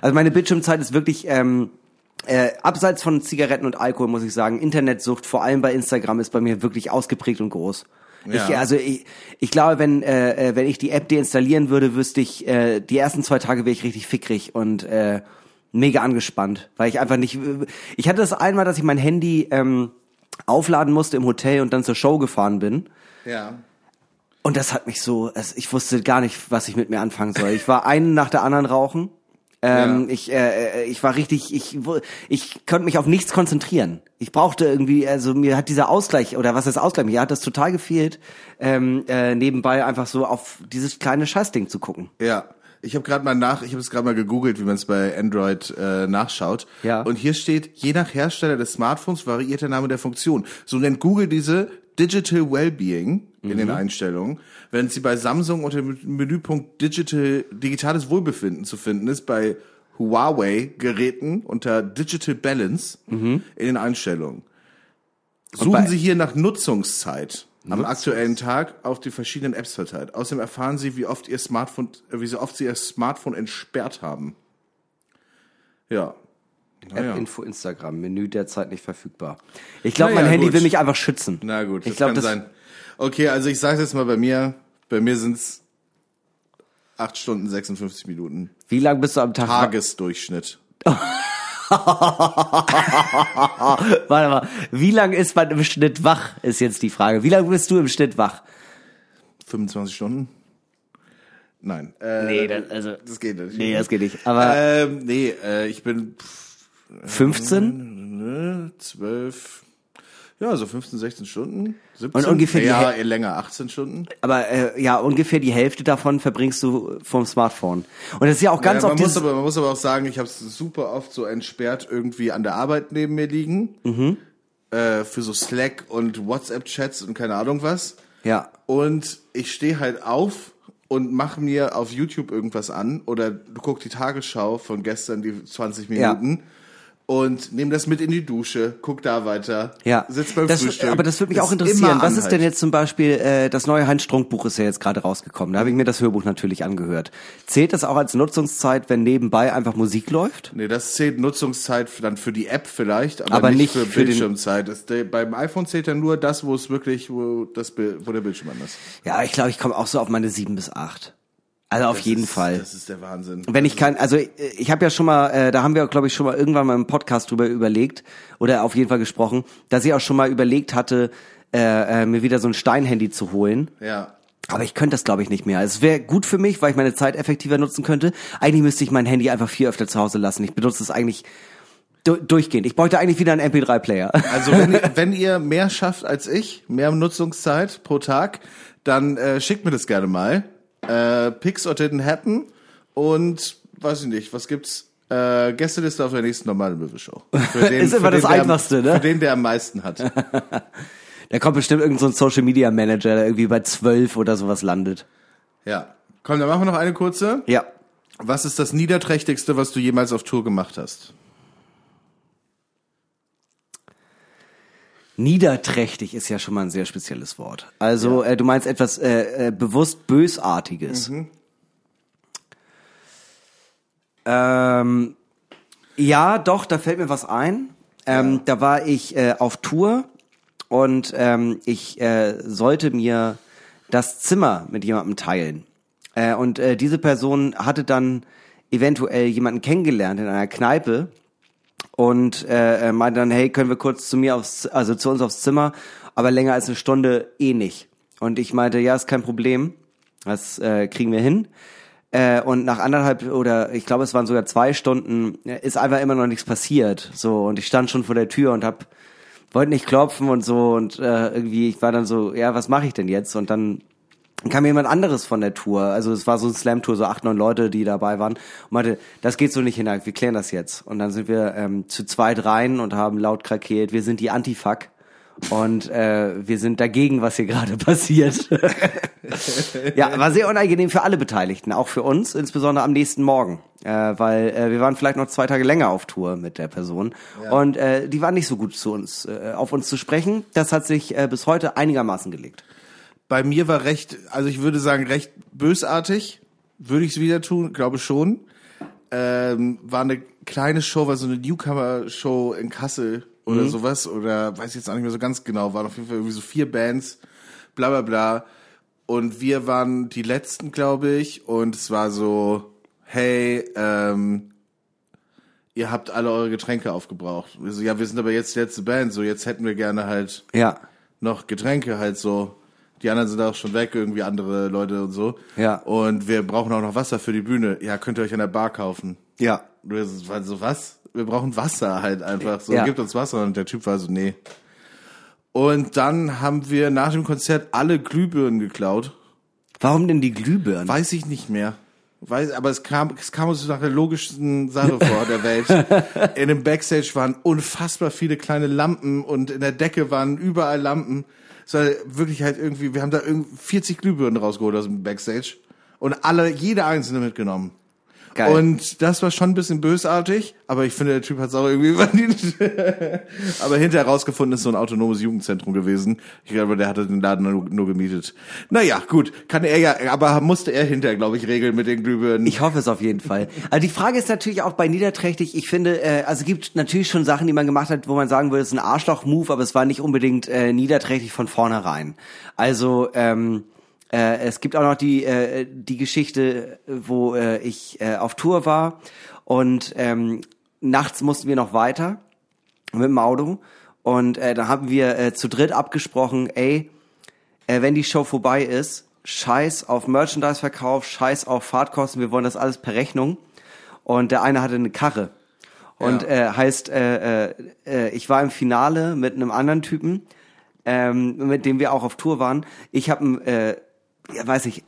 Also meine Bildschirmzeit ist wirklich ähm, äh, abseits von Zigaretten und Alkohol muss ich sagen, Internetsucht, vor allem bei Instagram, ist bei mir wirklich ausgeprägt und groß. Ja. Ich, also ich, ich glaube, wenn äh, äh, wenn ich die App deinstallieren würde, wüsste ich, äh, die ersten zwei Tage wäre ich richtig fickrig und äh, mega angespannt, weil ich einfach nicht. Ich hatte das einmal, dass ich mein Handy ähm, aufladen musste im Hotel und dann zur Show gefahren bin. Ja. Und das hat mich so, also ich wusste gar nicht, was ich mit mir anfangen soll. Ich war einen nach der anderen rauchen. Ähm, Ja. Ich, äh, ich war richtig, ich, ich konnte mich auf nichts konzentrieren. Ich brauchte irgendwie, also mir hat dieser Ausgleich oder was ist Ausgleich? Mir hat das total gefehlt, ähm, äh, nebenbei einfach so auf dieses kleine Scheißding zu gucken. Ja, ich habe gerade mal nach, ich habe es gerade mal gegoogelt, wie man es bei Android äh, nachschaut. Ja. Und hier steht, je nach Hersteller des Smartphones variiert der Name der Funktion. So nennt Google diese Digital Wellbeing in den Einstellungen, während sie bei Samsung unter dem Menüpunkt Digital digitales Wohlbefinden zu finden ist, bei Huawei Geräten unter Digital Balance in den Einstellungen. Suchen Sie hier nach Nutzungszeit. am aktuellen Tag auf die verschiedenen Apps verteilt. Außerdem erfahren Sie, wie oft Ihr Smartphone, äh, wie so oft Sie Ihr Smartphone entsperrt haben. Ja. Naja. App-Info Instagram, Menü derzeit nicht verfügbar. Ich glaube, Naja, mein Handy gut. will mich einfach schützen. Na gut, das ich glaube, kann das sein. Okay, also ich sage jetzt mal bei mir, bei mir sind's acht Stunden 56 Minuten. Wie lange bist du am Tag? Tagesdurchschnitt. [laughs] Warte mal, wie lange ist man im Schnitt wach, ist jetzt die Frage. Wie lange bist du im Schnitt wach? 25 Stunden? Nein. Äh, Nee, das- also- das geht nicht. Nee, das geht nicht. Aber Ähm, nee, äh, ich bin pff, 15? ne, 12, ja, so 15, 16 Stunden. 17, Und ungefähr die ja, Häl- eher länger, 18 Stunden. Aber äh, ja, ungefähr die Hälfte davon verbringst du vom Smartphone. Und das ist ja auch ganz ja, man, oft muss dieses, aber, man muss aber auch sagen, ich habe es super oft so entsperrt irgendwie an der Arbeit neben mir liegen. Mhm. Äh, für so Slack und WhatsApp-Chats und keine Ahnung was. ja, Und ich stehe halt auf und mache mir auf YouTube irgendwas an oder du guckst die Tagesschau von gestern, die 20 Ja. Und nehme das mit in die Dusche, guck da weiter, ja. sitz beim das, Frühstück. Aber das würde mich Ist auch interessieren. Was ist denn jetzt zum Beispiel, äh, das neue Heinz Strunk Buch ist ja jetzt gerade rausgekommen. Da habe ich mir das Hörbuch natürlich angehört. Zählt das auch als Nutzungszeit, wenn nebenbei einfach Musik läuft? Nee, das zählt Nutzungszeit dann für die App vielleicht, aber, Aber nicht, nicht für, für den- Bildschirmzeit. Das, der, beim iPhone zählt ja nur das, wo es wirklich, wo, das, Bild- wo der Bildschirm an ist. Ja, ich glaube, ich komme auch so auf meine sieben bis acht. Also auf Das jeden ist, Fall. Das ist der Wahnsinn. Wenn ich kein, also ich, ich habe ja schon mal, äh, da haben wir glaube ich schon mal irgendwann mal im Podcast drüber überlegt oder auf jeden Fall gesprochen, dass ich auch schon mal überlegt hatte, äh, äh, mir wieder so ein Steinhandy zu holen. Ja. Aber ich könnte das glaube ich nicht mehr. Es wäre gut für mich, weil ich meine Zeit effektiver nutzen könnte. Eigentlich müsste ich mein Handy einfach viel öfter zu Hause lassen. Ich benutze es eigentlich du durchgehend. Ich bräuchte eigentlich wieder einen MP3-Player. [laughs] Also wenn ihr, wenn ihr mehr schafft als ich, mehr Nutzungszeit pro Tag, dann äh, schickt mir das gerne mal. Äh, Picks or didn't happen und weiß ich nicht, was gibt's? Äh, Gästeliste auf der nächsten normalen Möwe-Show. [laughs] Für den- Ist immer das der am- Einfachste, ne? Für den, der am meisten hat. [laughs] Da kommt bestimmt irgendein so ein Social Media Manager, der irgendwie bei zwölf oder sowas landet. Ja. Komm, dann machen wir noch eine kurze. Ja. Was ist das Niederträchtigste, was du jemals auf Tour gemacht hast? Niederträchtig ist ja schon mal ein sehr spezielles Wort. Also äh, du meinst etwas äh, äh, bewusst Bösartiges. Ähm, ja, doch, da fällt mir was ein. Ähm, Da war ich äh, auf Tour und ähm, ich äh, sollte mir das Zimmer mit jemandem teilen. Äh, und diese Person hatte dann eventuell jemanden kennengelernt in einer Kneipe und äh, meinte dann, hey, können wir kurz zu mir aufs, also zu uns aufs Zimmer, aber länger als eine Stunde eh nicht. Und ich meinte, ja, ist kein Problem, das äh, kriegen wir hin. Äh, und nach anderthalb oder ich glaube, es waren sogar zwei Stunden, äh, ist einfach immer noch nichts passiert. So und ich stand schon vor der Tür und hab wollte nicht klopfen und so und äh, irgendwie ich war dann so, ja, was mache ich denn jetzt? Und dann kam jemand anderes von der Tour. Also es war so eine Slam-Tour, so acht, neun Leute, die dabei waren. Und meinte, das geht so nicht hin, wir klären das jetzt. Und dann sind wir ähm, zu zweit rein und haben laut krakeelt, wir sind die Antifuck. Und äh, wir sind dagegen, was hier gerade [laughs] passiert. [laughs] ja, war sehr unangenehm für alle Beteiligten, auch für uns, insbesondere am nächsten Morgen. Äh, weil äh, wir waren vielleicht noch zwei Tage länger auf Tour mit der Person. Und äh, die waren nicht so gut zu uns, äh, auf uns zu sprechen. Das hat sich äh, bis heute einigermaßen gelegt. Bei mir war recht, also ich würde sagen, recht bösartig. Würde ich es wieder tun? Glaube schon. Ähm, war eine kleine Show, war so eine Newcomer-Show in Kassel oder sowas. Oder weiß ich jetzt auch nicht mehr so ganz genau. Waren auf jeden Fall irgendwie so vier Bands, bla bla bla. Und wir waren die letzten, glaube ich. Und es war so, hey, ähm, ihr habt alle eure Getränke aufgebraucht. So, ja, wir sind aber jetzt die letzte Band, so jetzt hätten wir gerne halt Ja. noch Getränke halt so. Die anderen sind auch schon weg, irgendwie andere Leute und so. Ja. Und wir brauchen auch noch Wasser für die Bühne. Ja, könnt ihr euch an der Bar kaufen. Ja. Du hast- war so, was? Wir brauchen Wasser halt einfach. So, Ja. gibt uns Wasser. Und der Typ war so, nee. Und dann haben wir nach dem Konzert alle Glühbirnen geklaut. Warum denn die Glühbirnen? Weiß ich nicht mehr. Weiß, aber es kam, es kam uns nach der logischsten Sache vor der Welt. [laughs] In dem Backstage waren unfassbar viele kleine Lampen und in der Decke waren überall Lampen. War wirklich halt irgendwie, wir haben da irgendwie 40 Glühbirnen rausgeholt aus dem Backstage und alle, jede einzelne mitgenommen. Geil. Und das war schon ein bisschen bösartig, aber ich finde, der Typ hat es auch irgendwie [laughs] verdient. aber hinterher rausgefunden ist so ein autonomes Jugendzentrum gewesen. Ich glaube, der hatte den Laden nur, nur gemietet. Naja, gut, kann er ja, aber musste er hinterher, glaube ich, regeln mit den Glühbirnen. Ich hoffe es auf jeden Fall. Also die Frage ist natürlich auch bei Niederträchtig, ich finde, äh, also es gibt natürlich schon Sachen, die man gemacht hat, wo man sagen würde, es ist ein Arschloch-Move, aber es war nicht unbedingt äh, niederträchtig von vornherein. Also, ähm, äh, es gibt auch noch die, äh, die Geschichte, wo äh, ich äh, auf Tour war und ähm, nachts mussten wir noch weiter mit dem Auto und äh, da haben wir äh, zu dritt abgesprochen, ey, äh, wenn die Show vorbei ist, scheiß auf Merchandise-Verkauf, scheiß auf Fahrtkosten, wir wollen das alles per Rechnung. Und der eine hatte eine Karre. Und Ja. äh, heißt, äh, äh, äh, ich war im Finale mit einem anderen Typen, ähm, mit dem wir auch auf Tour waren. Ich habe, äh, ja, weiß ich,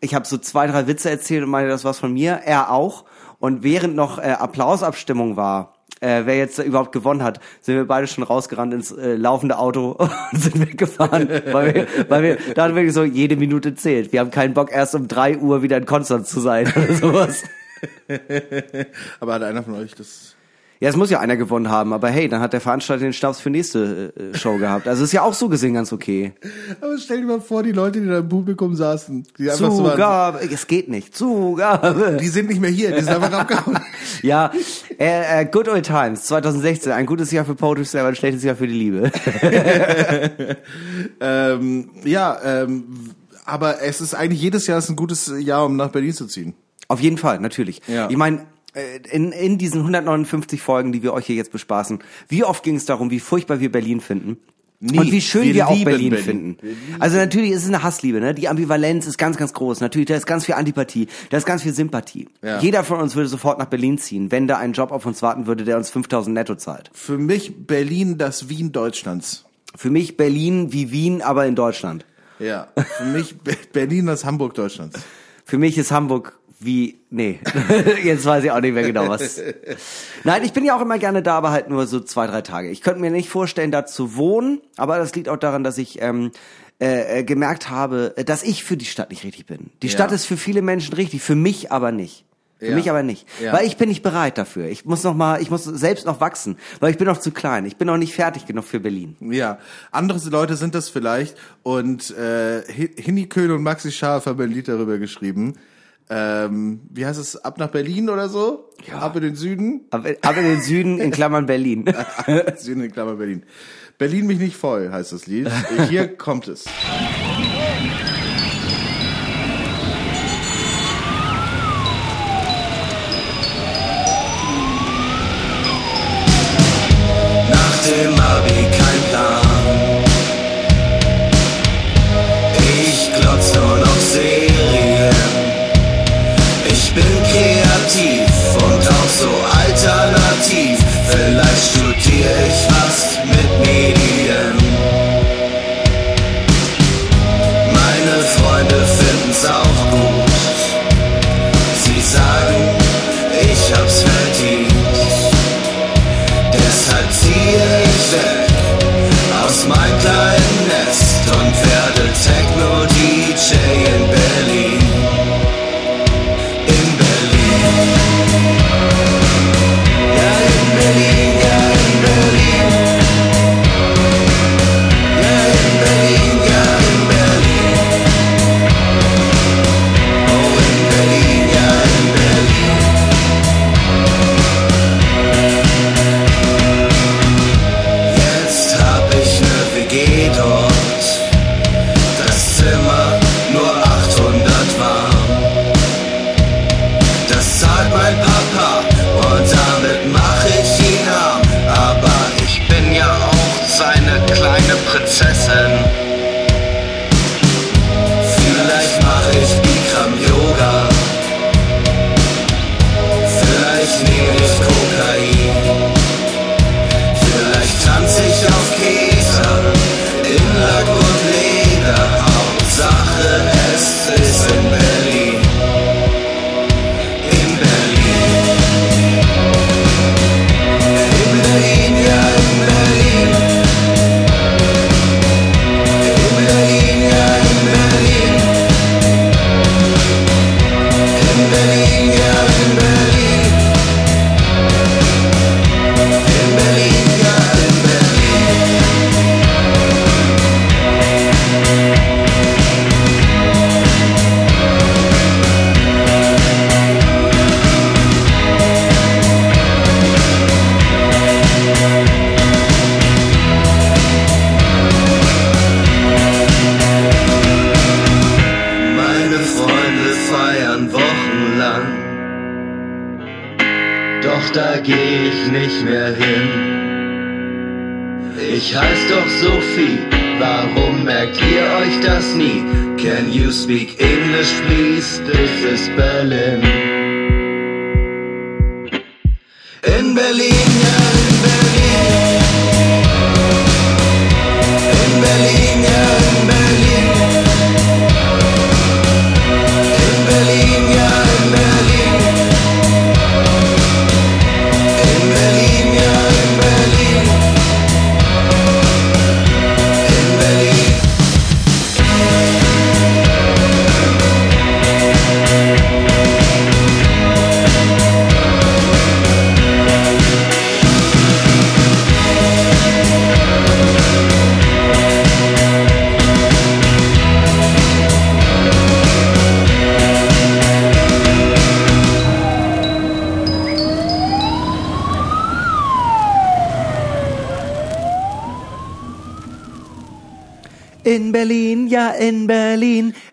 ich habe so zwei, drei Witze erzählt und meinte, das war's von mir. Er auch. Und während noch äh, Applausabstimmung war, äh, wer jetzt überhaupt gewonnen hat, sind wir beide schon rausgerannt ins äh, laufende Auto [laughs] und sind weggefahren, weil wir, weil wir da hatten wirklich so jede Minute zählt. Wir haben keinen Bock, erst um drei Uhr wieder in Konstanz zu sein oder sowas. [laughs] aber hat einer von euch das? Ja, es muss ja einer gewonnen haben, aber hey, dann hat der Veranstalter den Stabs für nächste äh, Show gehabt. Also ist ja auch so gesehen ganz okay. Aber stell dir mal vor, die Leute, die da im Publikum saßen, die einfach so waren, Zugabe, es geht nicht. Zugabe. die sind nicht mehr hier, die sind einfach [laughs] abgehauen. Ja, äh, äh, Good Old Times 2016, ein gutes Jahr für Poetry Slam, ein schlechtes Jahr für die Liebe. [laughs] ähm, ja, ähm, aber es ist eigentlich jedes Jahr ist ein gutes Jahr, um nach Berlin zu ziehen. Auf jeden Fall, natürlich. Ja. Ich meine, in, in diesen 159 Folgen, die wir euch hier jetzt bespaßen, wie oft ging es darum, wie furchtbar wir Berlin finden? Nie. Und wie schön wir, Wir auch Berlin, Berlin. finden. Also natürlich ist es eine Hassliebe, ne? Die Ambivalenz ist ganz, ganz groß. Natürlich, da ist ganz viel Antipathie, da ist ganz viel Sympathie. Ja. Jeder von uns würde sofort nach Berlin ziehen, wenn da ein Job auf uns warten würde, der uns 5000 netto zahlt. Für mich Berlin das Wien Deutschlands. Für mich Berlin wie Wien, aber in Deutschland. Ja, für mich Be- Berlin das Hamburg Deutschlands. Für mich ist Hamburg wie, nee, [laughs] jetzt weiß ich auch nicht mehr genau was. Nein, ich bin ja auch immer gerne da, aber halt nur so zwei, drei Tage. Ich könnte mir nicht vorstellen, da zu wohnen, aber das liegt auch daran, dass ich ähm, äh, äh, gemerkt habe, äh, dass ich für die Stadt nicht richtig bin. Die Ja. Stadt ist für viele Menschen richtig, für mich aber nicht. Für Ja. mich aber nicht. Ja. Weil ich bin nicht bereit dafür. Ich muss noch mal, ich muss selbst noch wachsen, weil ich bin noch zu klein. Ich bin noch nicht fertig genug für Berlin. Ja, andere Leute sind das vielleicht und äh, Hi- Hinni Köhn und Maxi Scharf haben ein Lied darüber geschrieben. Ähm, wie heißt es? Ab nach Berlin oder so? Ja. Ab in den Süden? Aber, aber in den Süden, in Klammern Berlin. [laughs] Süden in Klammer Berlin. Berlin mich nicht voll, heißt das Lied. Hier [laughs] kommt es. Nach dem Abi Vielleicht Berlin. In Berlin,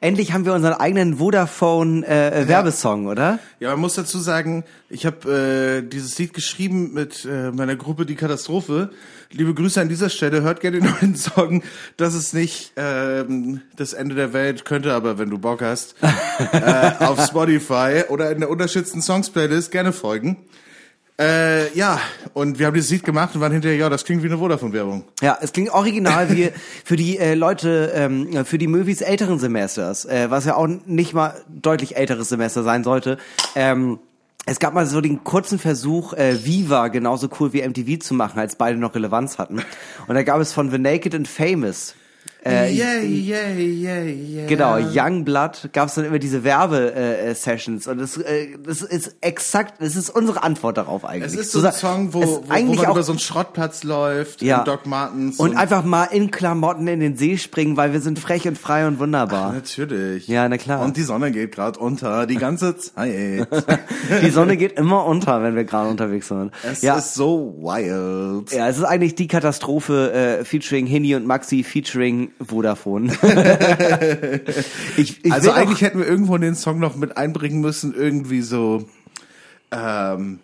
Endlich haben wir unseren eigenen Vodafone-Werbesong, oder? Ja, man muss dazu sagen, ich habe äh, dieses Lied geschrieben mit äh, meiner Gruppe Die Katastrophe. Liebe Grüße an dieser Stelle, hört gerne den [laughs] neuen Song. Das ist nicht ähm, das Ende der Welt, könnte aber, wenn du Bock hast, [laughs] äh, auf Spotify oder in der unterstützten Songs-Playlist gerne folgen. Äh, ja, und wir haben dieses Lied gemacht und waren hinterher, ja, das klingt wie eine Vodafone-Werbung. Ja, es klingt original wie für die äh, Leute, ähm, für die Movies älteren Semesters, äh, was ja auch nicht mal deutlich älteres Semester sein sollte. Ähm, es gab mal so den kurzen Versuch, äh, Viva genauso cool wie MTV zu machen, als beide noch Relevanz hatten. Und da gab es von The Naked and Famous. Äh, yeah, yeah, yeah, yeah. Genau, Young Blood gab es dann immer diese Werbe-Sessions und das, äh, das ist exakt, das ist unsere Antwort darauf eigentlich. Es ist so ein Song, wo, wo, eigentlich man auch über so einen Schrottplatz läuft, Ja. Doc Martens. und einfach mal in Klamotten in den See springen, weil wir sind frech und frei und wunderbar. Natürlich. Ja, na klar. Und die Sonne geht gerade unter, die ganze Zeit. [laughs] Die Sonne geht immer unter, wenn wir gerade unterwegs sind. Es ja, ist so wild. ja, es ist eigentlich die Katastrophe äh, featuring Hini und Maxi featuring Vodafone. [laughs] ich, ich also will auch- eigentlich hätten wir irgendwo den Song noch mit einbringen müssen, irgendwie so ähm,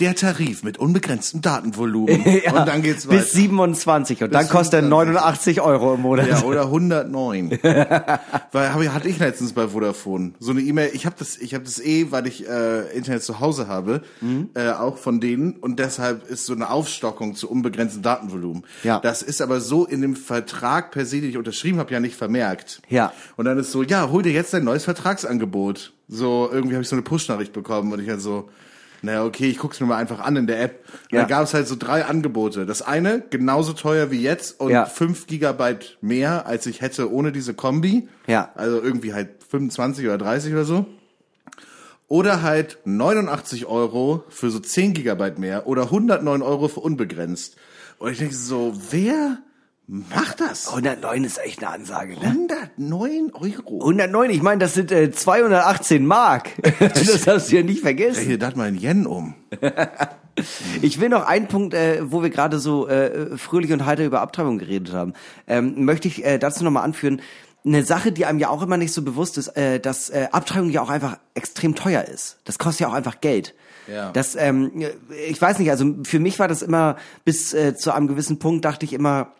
der Tarif mit unbegrenztem Datenvolumen. [laughs] ja, und dann geht's weiter. bis 27 und dann kostet er 89 Euro im Monat. Ja, oder 109. [laughs] weil hab, ich- hatte ich letztens bei Vodafone so eine E-Mail. Ich habe das, ich habe das eh, weil ich äh, Internet zu Hause habe, Mhm. äh, auch von denen und deshalb ist so eine Aufstockung zu unbegrenztem Datenvolumen. Ja. Das ist aber so in dem Vertrag per se, den ich unterschrieben habe, ja nicht vermerkt. Ja. Und dann ist so, ja, hol dir jetzt dein neues Vertragsangebot. So irgendwie habe ich so eine Push-Nachricht bekommen und ich halt so. Naja, okay, ich guck's mir mal einfach an in der App. Ja. Da gab es halt so drei Angebote. Das eine, genauso teuer wie jetzt und Ja. 5 Gigabyte mehr, als ich hätte ohne diese Kombi. Ja. Also irgendwie halt 25 oder 30 oder so. Oder halt 89 Euro für so 10 Gigabyte mehr oder 109 Euro für unbegrenzt. Und ich denke so, wer macht das? 109 ist echt eine Ansage, ne? 109 Euro. 109, ich meine, das sind äh, 218 Mark. [laughs] das hast du ja nicht vergessen. Hier dachte mal ein Yen um. [laughs] Ich will noch einen Punkt, äh, wo wir gerade so äh, fröhlich und heiter über Abtreibung geredet haben, ähm, möchte ich äh, dazu nochmal anführen. Eine Sache, die einem ja auch immer nicht so bewusst ist, äh, dass äh, Abtreibung ja auch einfach extrem teuer ist. Das kostet ja auch einfach Geld. Ja. Das, ähm, ich weiß nicht, also für mich war das immer, bis äh, zu einem gewissen Punkt dachte ich immer,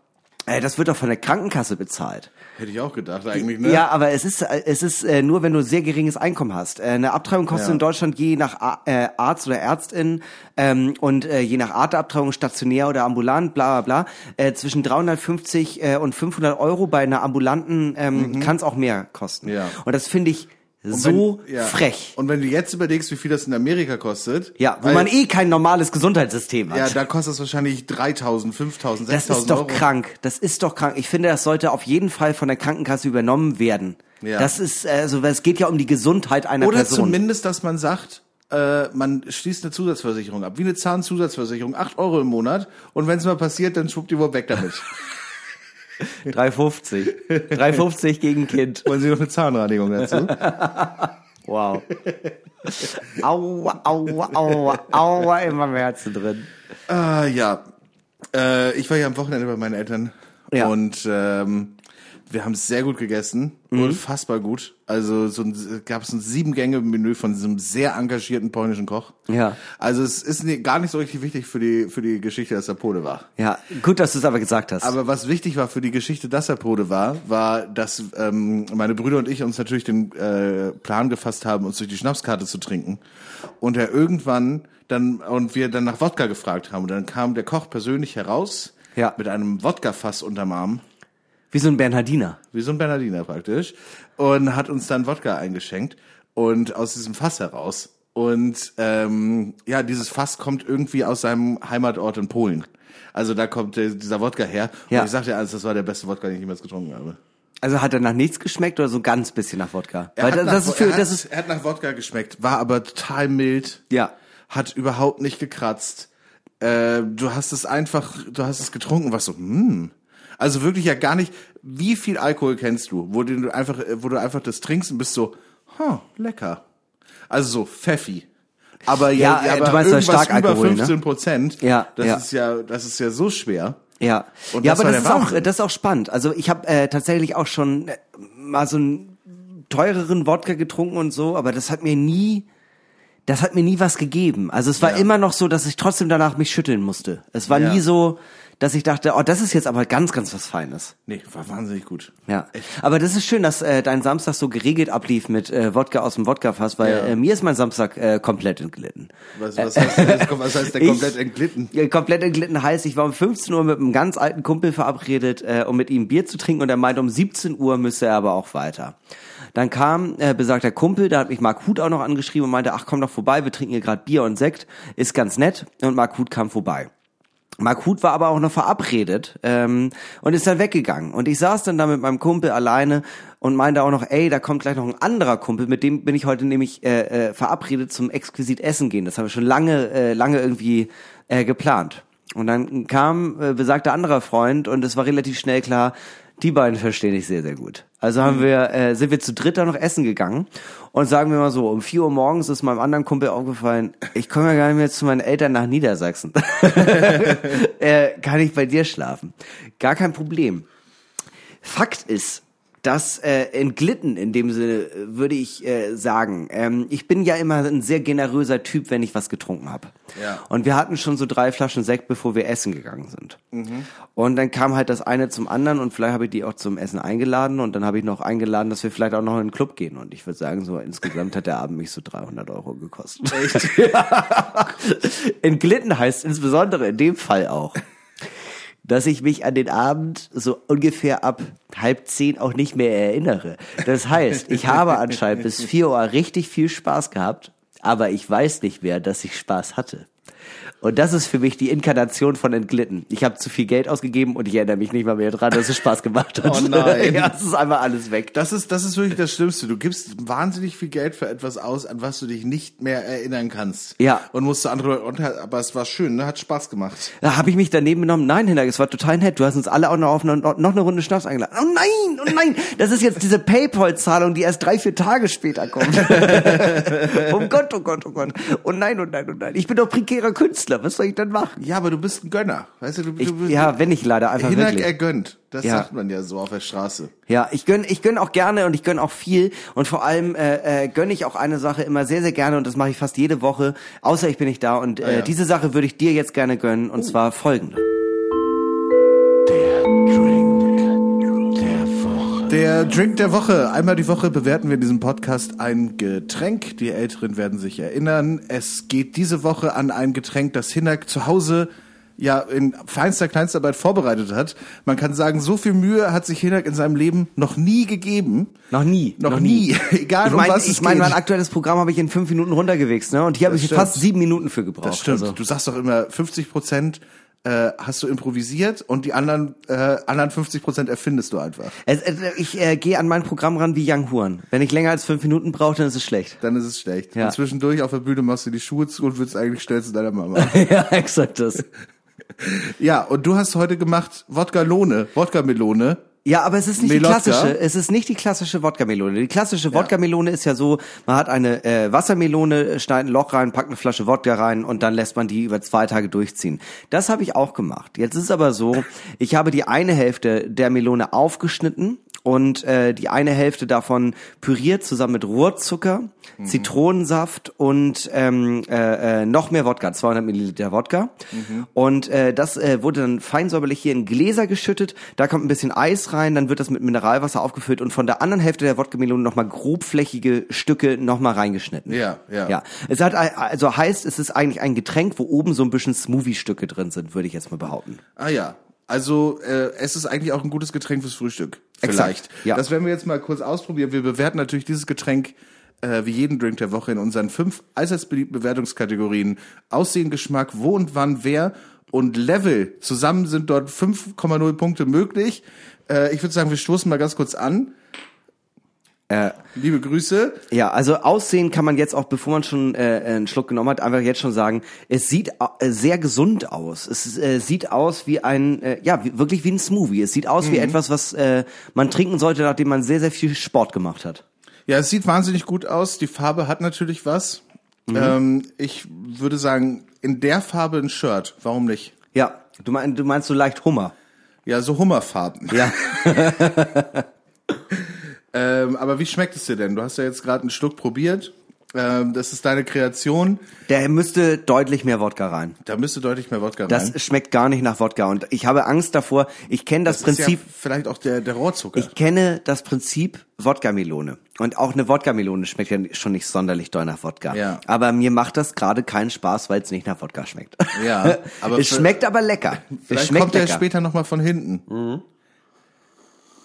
äh, das wird doch von der Krankenkasse bezahlt. Hätte ich auch gedacht eigentlich, ne? Ja, aber es ist es ist äh, nur, wenn du sehr geringes Einkommen hast. Äh, eine Abtreibung kostet Ja. in Deutschland je nach A äh, Arzt oder Ärztin ähm, und äh, je nach Art der Abtreibung stationär oder ambulant, bla bla bla, äh, zwischen 350 äh, und 500 Euro. Bei einer ambulanten ähm, kann es auch mehr kosten. Mhm. Ja. Und das finde ich Und so wenn- ja. frech. Und wenn du jetzt überlegst, wie viel das in Amerika kostet. Ja, wo man eh kein normales Gesundheitssystem hat. Ja, da kostet es wahrscheinlich 3000, 5000, das 6000 ist doch Euro. krank. Das ist doch krank. Ich finde, das sollte auf jeden Fall von der Krankenkasse übernommen werden. Ja. Das ist, also es geht ja um die Gesundheit einer Oder Person. zumindest, dass man sagt, äh, man schließt eine Zusatzversicherung ab. Wie eine Zahnzusatzversicherung. 8 Euro im Monat. Und wenn es mal passiert, dann schwuppdiwupp weg damit. [laughs] [laughs] 350. 350 gegen Kind. Wollen Sie noch eine Zahnreinigung dazu? Wow. Aua, aua, aua, aua in meinem Herzen drin. Ah, ja. Äh, ich war ja am Wochenende bei meinen Eltern. Ja. Und ähm, Wir haben es sehr gut gegessen, Mhm. unfassbar gut. Also so ein, gab es ein sieben Gänge Menü von diesem sehr engagierten polnischen Koch. Ja. Also es ist gar nicht so richtig wichtig für die für die Geschichte, dass er Pole war. Ja, gut, dass du es aber gesagt hast. Aber was wichtig war für die Geschichte, dass er Pole war, war, dass ähm, meine Brüder und ich uns natürlich den äh, Plan gefasst haben, uns durch die Schnapskarte zu trinken. Und er irgendwann dann und wir dann nach Wodka gefragt haben. Und dann kam der Koch persönlich heraus Ja. mit einem Wodka-Fass unterm Arm. Wie so ein Bernhardiner. wie so ein Bernardiner praktisch, und hat uns dann Wodka eingeschenkt und aus diesem Fass heraus. Und ähm, ja, dieses Fass kommt irgendwie aus seinem Heimatort in Polen. Also da kommt der, dieser Wodka her. Ja. Und ich sagte alles, das war der beste Wodka, den ich jemals getrunken habe. Also hat er nach nichts geschmeckt oder so ein ganz bisschen nach Wodka? Er Weil hat, das, nach, ist für, er, hat, das ist, er hat nach Wodka geschmeckt, war aber total mild. Ja. Hat überhaupt nicht gekratzt. Äh, du hast es einfach, du hast es getrunken, was so, hm. Also wirklich ja gar nicht, wie viel Alkohol kennst du, wo du einfach, wo du einfach das trinkst und bist so, huh, lecker. Also so pfeffi. Aber ja, Ja, äh, aber du meinst ja irgendwas Starkalkohol, über ne? 15 Prozent. Ja, das ja. ist ja, das ist ja so schwer. Ja, Und ja, das aber das ist auch Wahnsinn. das ist auch spannend. Also ich habe äh, tatsächlich auch schon äh, mal so einen teureren Wodka getrunken und so, aber das hat mir nie, das hat mir nie was gegeben. Also es war Ja. immer noch so, dass ich trotzdem danach mich schütteln musste. Es war Ja. nie so, dass ich dachte, oh, das ist jetzt aber ganz, ganz was Feines. Nee, war wahnsinnig gut. Ja, aber das ist schön, dass äh, dein Samstag so geregelt ablief mit äh, Wodka aus dem Wodkafass, weil Ja. äh, mir ist mein Samstag äh, komplett entglitten. Was, was, heißt, was heißt der Ich- komplett entglitten? Ja, komplett entglitten heißt, ich war um 15 Uhr mit einem ganz alten Kumpel verabredet, äh, um mit ihm Bier zu trinken und er meinte, um 17 Uhr müsste er aber auch weiter. Dann kam äh, besagter Kumpel, da hat mich Marc Huth auch noch angeschrieben und meinte, ach komm doch vorbei, wir trinken hier gerade Bier und Sekt, ist ganz nett. Und Marc Huth kam vorbei. Marc Huth war aber auch noch verabredet ähm, und ist dann weggegangen. Und ich saß dann da mit meinem Kumpel alleine und meinte auch noch, ey, da kommt gleich noch ein anderer Kumpel, mit dem bin ich heute nämlich äh, äh, verabredet zum exquisit Essen gehen. Das haben wir schon lange, äh, lange irgendwie äh, geplant. Und dann kam äh, besagter anderer Freund und es war relativ schnell klar, die beiden verstehen ich sehr, sehr gut. Also haben wir, äh, sind wir zu dritt da noch essen gegangen und sagen wir mal so, um 4 Uhr morgens ist meinem anderen Kumpel aufgefallen, ich komme ja gar nicht mehr zu meinen Eltern nach Niedersachsen. [laughs] äh, kann ich bei dir schlafen? Gar kein Problem. Fakt ist, dass äh, entglitten in dem Sinne äh, würde ich äh, sagen. Ähm, ich bin ja immer ein sehr generöser Typ, wenn ich was getrunken habe. Ja. Und wir hatten schon so drei Flaschen Sekt, bevor wir essen gegangen sind. Und dann kam halt das eine zum anderen und vielleicht habe ich die auch zum Essen eingeladen und dann habe ich noch eingeladen, dass wir vielleicht auch noch in den Club gehen. Und ich würde sagen, so insgesamt hat der Abend mich so 300 Euro gekostet. Echt? [laughs] Entglitten heißt insbesondere in dem Fall auch, dass ich mich an den Abend so ungefähr ab halb zehn auch nicht mehr erinnere. Das heißt, ich habe anscheinend bis vier Uhr richtig viel Spaß gehabt, aber ich weiß nicht mehr, dass ich Spaß hatte. Und das ist für mich die Inkarnation von entglitten. Ich habe zu viel Geld ausgegeben und ich erinnere mich nicht mal mehr dran, dass es Spaß gemacht hat. Oh nein. [laughs] ja, es ist einfach alles weg. Das ist, das ist wirklich das Schlimmste. Du gibst wahnsinnig viel Geld für etwas aus, an was du dich nicht mehr erinnern kannst. Ja. Und musst du andere, und, aber es war schön, ne? hat Spaß gemacht. Da habe ich mich daneben genommen. Nein, Hinak, es war total nett. Du hast uns alle auch noch auf eine, noch eine Runde Schnaps eingeladen. Oh nein, oh nein, das ist jetzt diese Paypal-Zahlung, die erst drei, vier Tage später kommt. [laughs] oh Gott, oh Gott, oh Gott. Oh nein, oh nein, oh nein. Ich bin doch prekärer Künstler. Was soll ich denn machen? Ja, aber du bist ein Gönner. Weißt du, du, Ich, du bist, ja, wenn ich leider einfach Hinak, wirklich. er gönnt. Das Ja. sagt man ja so auf der Straße. Ja, ich gönn, ich gönn auch gerne und ich gönn auch viel und vor allem äh, äh, gönn ich auch eine Sache immer sehr, sehr gerne und das mache ich fast jede Woche, außer ich bin nicht da und äh, Ah, ja. diese Sache würde ich dir jetzt gerne gönnen und zwar folgende. Der Drink der Woche. Einmal die Woche bewerten wir in diesem Podcast ein Getränk. Die Älteren werden sich erinnern. Es geht diese Woche an ein Getränk, das Hinak zu Hause ja in feinster Kleinstarbeit vorbereitet hat. Man kann sagen, so viel Mühe hat sich Hinak in seinem Leben noch nie gegeben. Noch nie. Noch, nie. [laughs] Egal Ich um meine, was ich mein, geht. mein aktuelles Programm habe ich in fünf Minuten runtergewichst, ne? Und hier habe ich stimmt. fast sieben Minuten für gebraucht. Das stimmt. Also, Du sagst doch immer, 50 Prozent äh, hast du improvisiert und die anderen, äh, anderen 50 Prozent erfindest du einfach. es, ich äh, gehe an mein Programm ran wie Young Huan. Wenn ich länger als fünf Minuten brauche, dann ist es schlecht. Dann ist es schlecht. Ja. Und zwischendurch auf der Bühne machst du die Schuhe zu und willst eigentlich schnell zu deiner Mama. [laughs] ja, exakt das. ja, und du hast heute gemacht Wodka-Lone, Wodka-Melone. Ja, aber es ist nicht Melotka? die klassische, es ist nicht die klassische Wodka-Melone. Die klassische Wodka-Melone ist ja so, man hat eine äh, Wassermelone, schneidet ein Loch rein, packt eine Flasche Wodka rein und dann lässt man die über zwei Tage durchziehen. Das habe ich auch gemacht. Jetzt ist aber so, ich habe die eine Hälfte der Melone aufgeschnitten und äh, die eine Hälfte davon püriert zusammen mit Rohrzucker, Mhm. Zitronensaft und ähm, äh, äh, noch mehr Wodka, 200 Milliliter Wodka. Mhm. Und äh, das äh, wurde dann fein säuberlich hier in Gläser geschüttet. Da kommt ein bisschen Eis rein, dann wird das mit Mineralwasser aufgefüllt und von der anderen Hälfte der Wodka-Melone nochmal grobflächige Stücke nochmal reingeschnitten. Ja, ja. Ja, es hat also heißt, es ist eigentlich ein Getränk, wo oben so ein bisschen Smoothie-Stücke drin sind, würde ich jetzt mal behaupten. Ah ja. Also äh, es ist eigentlich auch ein gutes Getränk fürs Frühstück. Exakt, Vielleicht. ja. Das werden wir jetzt mal kurz ausprobieren. Wir bewerten natürlich dieses Getränk äh, wie jeden Drink der Woche in unseren fünf allseits beliebten Bewertungskategorien. Aussehen, Geschmack, wo und wann, wer und Level. Zusammen sind dort 5,0 Punkte möglich. Äh, ich würde sagen, wir stoßen mal ganz kurz an. Äh, Liebe Grüße. Ja, also aussehen kann man jetzt auch, bevor man schon äh, einen Schluck genommen hat, einfach jetzt schon sagen, es sieht äh, sehr gesund aus. Es äh, sieht aus wie ein, äh, ja, wie, wirklich wie ein Smoothie. Es sieht aus wie etwas, was äh, man trinken sollte, nachdem man sehr, sehr viel Sport gemacht hat. Ja, es sieht wahnsinnig gut aus. Die Farbe hat natürlich was. Ähm, ich würde sagen, in der Farbe ein Shirt. Warum nicht? Ja, du, mein, du meinst so leicht Hummer. Ja, so Hummerfarben. Ja. [laughs] [laughs] Ähm, aber wie schmeckt es dir denn? Du hast ja jetzt gerade einen Schluck probiert. Ähm, das ist deine Kreation. Der müsste deutlich mehr Wodka rein. Da müsste deutlich mehr Wodka Das rein. schmeckt gar nicht nach Wodka und ich habe Angst davor. Ich kenne das, Prinzip. ist ja vielleicht auch der, der Rohrzucker. Ich kenne das Prinzip Wodka-Melone. Und auch eine Wodka-Melone schmeckt ja schon nicht sonderlich doll nach Wodka. Ja. Aber mir macht das gerade keinen Spaß, weil es nicht nach Wodka schmeckt. Ja, [laughs] aber es schmeckt aber lecker. [laughs] Es vielleicht schmeckt kommt der lecker. Mhm. später nochmal von hinten.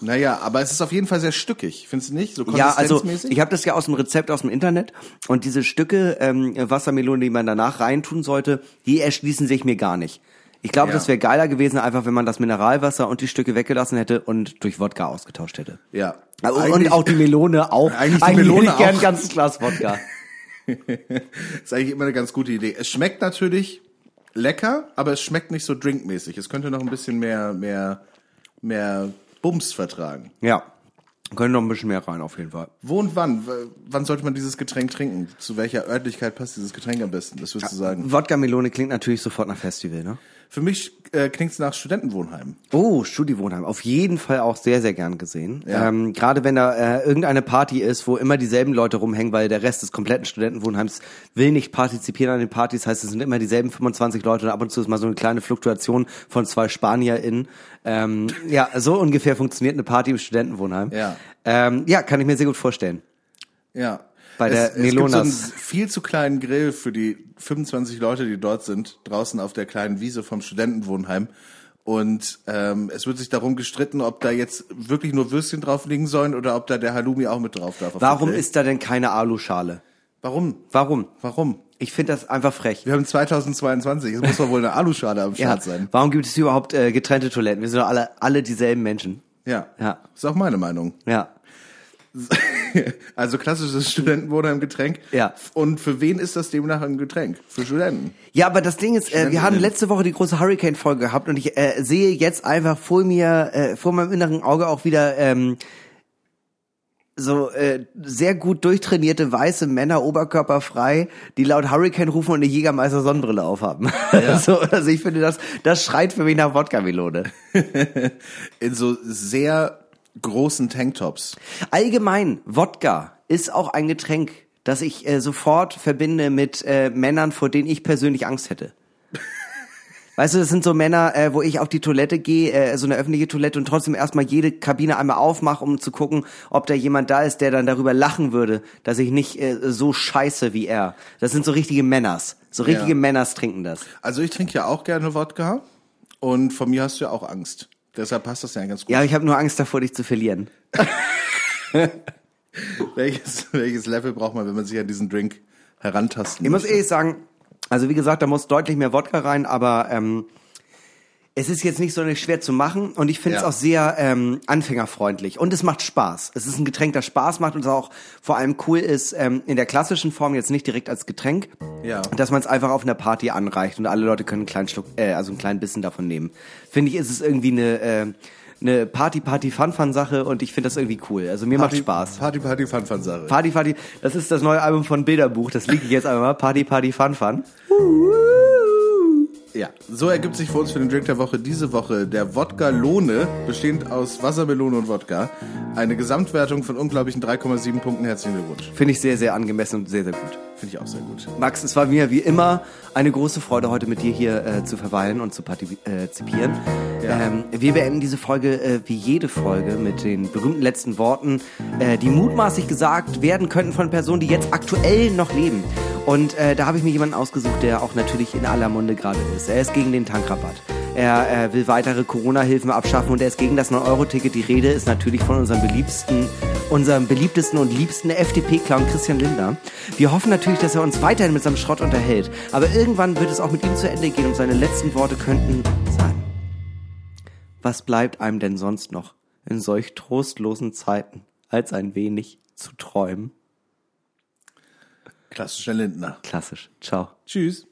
Naja, aber es ist auf jeden Fall sehr stückig, findest du nicht? So Ja, also ich habe das ja aus dem Rezept aus dem Internet und diese Stücke ähm, Wassermelone, die man danach reintun sollte, die erschließen sich mir gar nicht. Ich glaube, Ja. das wäre geiler gewesen, einfach wenn man das Mineralwasser und die Stücke weggelassen hätte und durch Wodka ausgetauscht hätte. ja. Und Eigentlich- auch die Melone auch. [laughs] Eigentlich die Melone hätte ich gern ein ganzes Glas Wodka. [laughs] [laughs] ist eigentlich immer eine ganz gute Idee. Es schmeckt natürlich lecker, aber es schmeckt nicht so drinkmäßig. Es könnte noch ein bisschen mehr, mehr, mehr Bums vertragen. Ja. Können noch ein bisschen mehr rein, auf jeden Fall. Wo und wann? W- Wann sollte man dieses Getränk trinken? Zu welcher Örtlichkeit passt dieses Getränk am besten? Das würdest du sagen? Wodka-Melone klingt natürlich sofort nach Festival, ne? Für mich äh, klingt es nach Studentenwohnheim. Oh, Studiwohnheim. Auf jeden Fall auch sehr, sehr gern gesehen. Ja. Ähm, Gerade wenn da äh, irgendeine Party ist, wo immer dieselben Leute rumhängen, weil der Rest des kompletten Studentenwohnheims will nicht partizipieren an den Partys. Heißt, es sind immer dieselben 25 Leute und ab und zu ist mal so eine kleine Fluktuation von zwei SpanierInnen. Ähm, ja, so ungefähr funktioniert eine Party im Studentenwohnheim. Ja. Ähm, ja, kann ich mir sehr gut vorstellen. Ja. Bei der es, es gibt so einen Melonas. viel zu kleinen Grill für die 25 Leute, die dort sind, draußen auf der kleinen Wiese vom Studentenwohnheim. Und ähm, es wird sich darum gestritten, ob da jetzt wirklich nur Würstchen drauf liegen sollen oder ob da der Halloumi auch mit drauf darf. Warum ist da denn keine Aluschale? Warum? Warum? Warum? Ich finde das einfach frech. Wir haben 2022, es muss doch wohl eine Aluschale am [laughs] Ja, Start sein. warum gibt es überhaupt äh, getrennte Toiletten? Wir sind doch alle, alle dieselben Menschen. Ja. Ja. Ist auch meine Meinung. Ja. [laughs] Also klassisches Studentenwohnheim-Getränk. Ja. Und für wen ist das demnach ein Getränk? Für Studenten. Ja, aber das Ding ist, äh, wir haben letzte Woche die große Hurricane-Folge gehabt und ich äh, sehe jetzt einfach vor mir, äh, vor meinem inneren Auge auch wieder ähm, so äh, sehr gut durchtrainierte weiße Männer, oberkörperfrei, die laut Hurricane rufen und eine Jägermeister Sonnenbrille aufhaben. [laughs] so, also ich finde, das, das schreit für mich nach Wodka-Melone. [laughs] In so sehr großen Tanktops. Allgemein, Wodka ist auch ein Getränk, das ich äh, sofort verbinde mit äh, Männern, vor denen ich persönlich Angst hätte. [laughs] Weißt du, das sind so Männer, äh, wo ich auf die Toilette gehe, äh, so eine öffentliche Toilette und trotzdem erstmal jede Kabine einmal aufmache, um zu gucken, ob da jemand da ist, der dann darüber lachen würde, dass ich nicht äh, so scheiße wie er. Das sind so richtige Männers. So richtige Ja. Männers trinken das. Also ich trinke ja auch gerne Wodka und von mir hast du ja auch Angst. Deshalb passt das ja ganz gut. Ja, ich habe nur Angst davor, dich zu verlieren. [laughs] Welches, welches Level braucht man, wenn man sich an diesen Drink herantasten Ich muss ehrlich sagen, also wie gesagt, da muss deutlich mehr Wodka rein, aber ähm, es ist jetzt nicht so schwer zu machen und ich finde es Ja. auch sehr ähm, anfängerfreundlich und es macht Spaß. Es ist ein Getränk, das Spaß macht und es auch vor allem cool ist, ähm, in der klassischen Form jetzt nicht direkt als Getränk, Ja. dass man es einfach auf einer Party anreicht und alle Leute können einen kleinen Schluck, äh, also einen kleinen Bissen davon nehmen. Finde ich, ist es irgendwie eine äh, eine Party Party Fun Fun Sache und ich finde das irgendwie cool. Also mir macht Spaß. Party, Party, Fun, Fun Sache. Party Party, das ist das neue Album von Bilderbuch, das liege ich jetzt einmal. Party Party Fun Fun. Ja, so ergibt sich für uns für den Drink der Woche diese Woche der Wodka Lohne, bestehend aus Wassermelone und Wodka. Eine Gesamtwertung von unglaublichen 3,7 Punkten. Herzlichen Glückwunsch. Finde ich sehr, sehr angemessen und sehr, sehr gut. Finde ich auch sehr gut. Max, es war mir wie immer eine große Freude, heute mit dir hier äh, zu verweilen und zu partizipieren. Ähm, wir beenden diese Folge äh, wie jede Folge mit den berühmten letzten Worten, äh, die mutmaßlich gesagt werden könnten von Personen, die jetzt aktuell noch leben. Und äh, da habe ich mir jemanden ausgesucht, der auch natürlich in aller Munde gerade ist. Er ist gegen den Tankrabatt. Er äh, will weitere Corona-Hilfen abschaffen und er ist gegen das 9-Euro-Ticket. Die Rede ist natürlich von unserem beliebsten, unserem beliebtesten und liebsten FDP-Clown Christian Lindner. Wir hoffen natürlich, dass er uns weiterhin mit seinem Schrott unterhält. Aber irgendwann wird es auch mit ihm zu Ende gehen und seine letzten Worte könnten sein. Was bleibt einem denn sonst noch in solch trostlosen Zeiten, als ein wenig zu träumen? Klassischer Lindner. Klassisch. Ciao. Tschüss.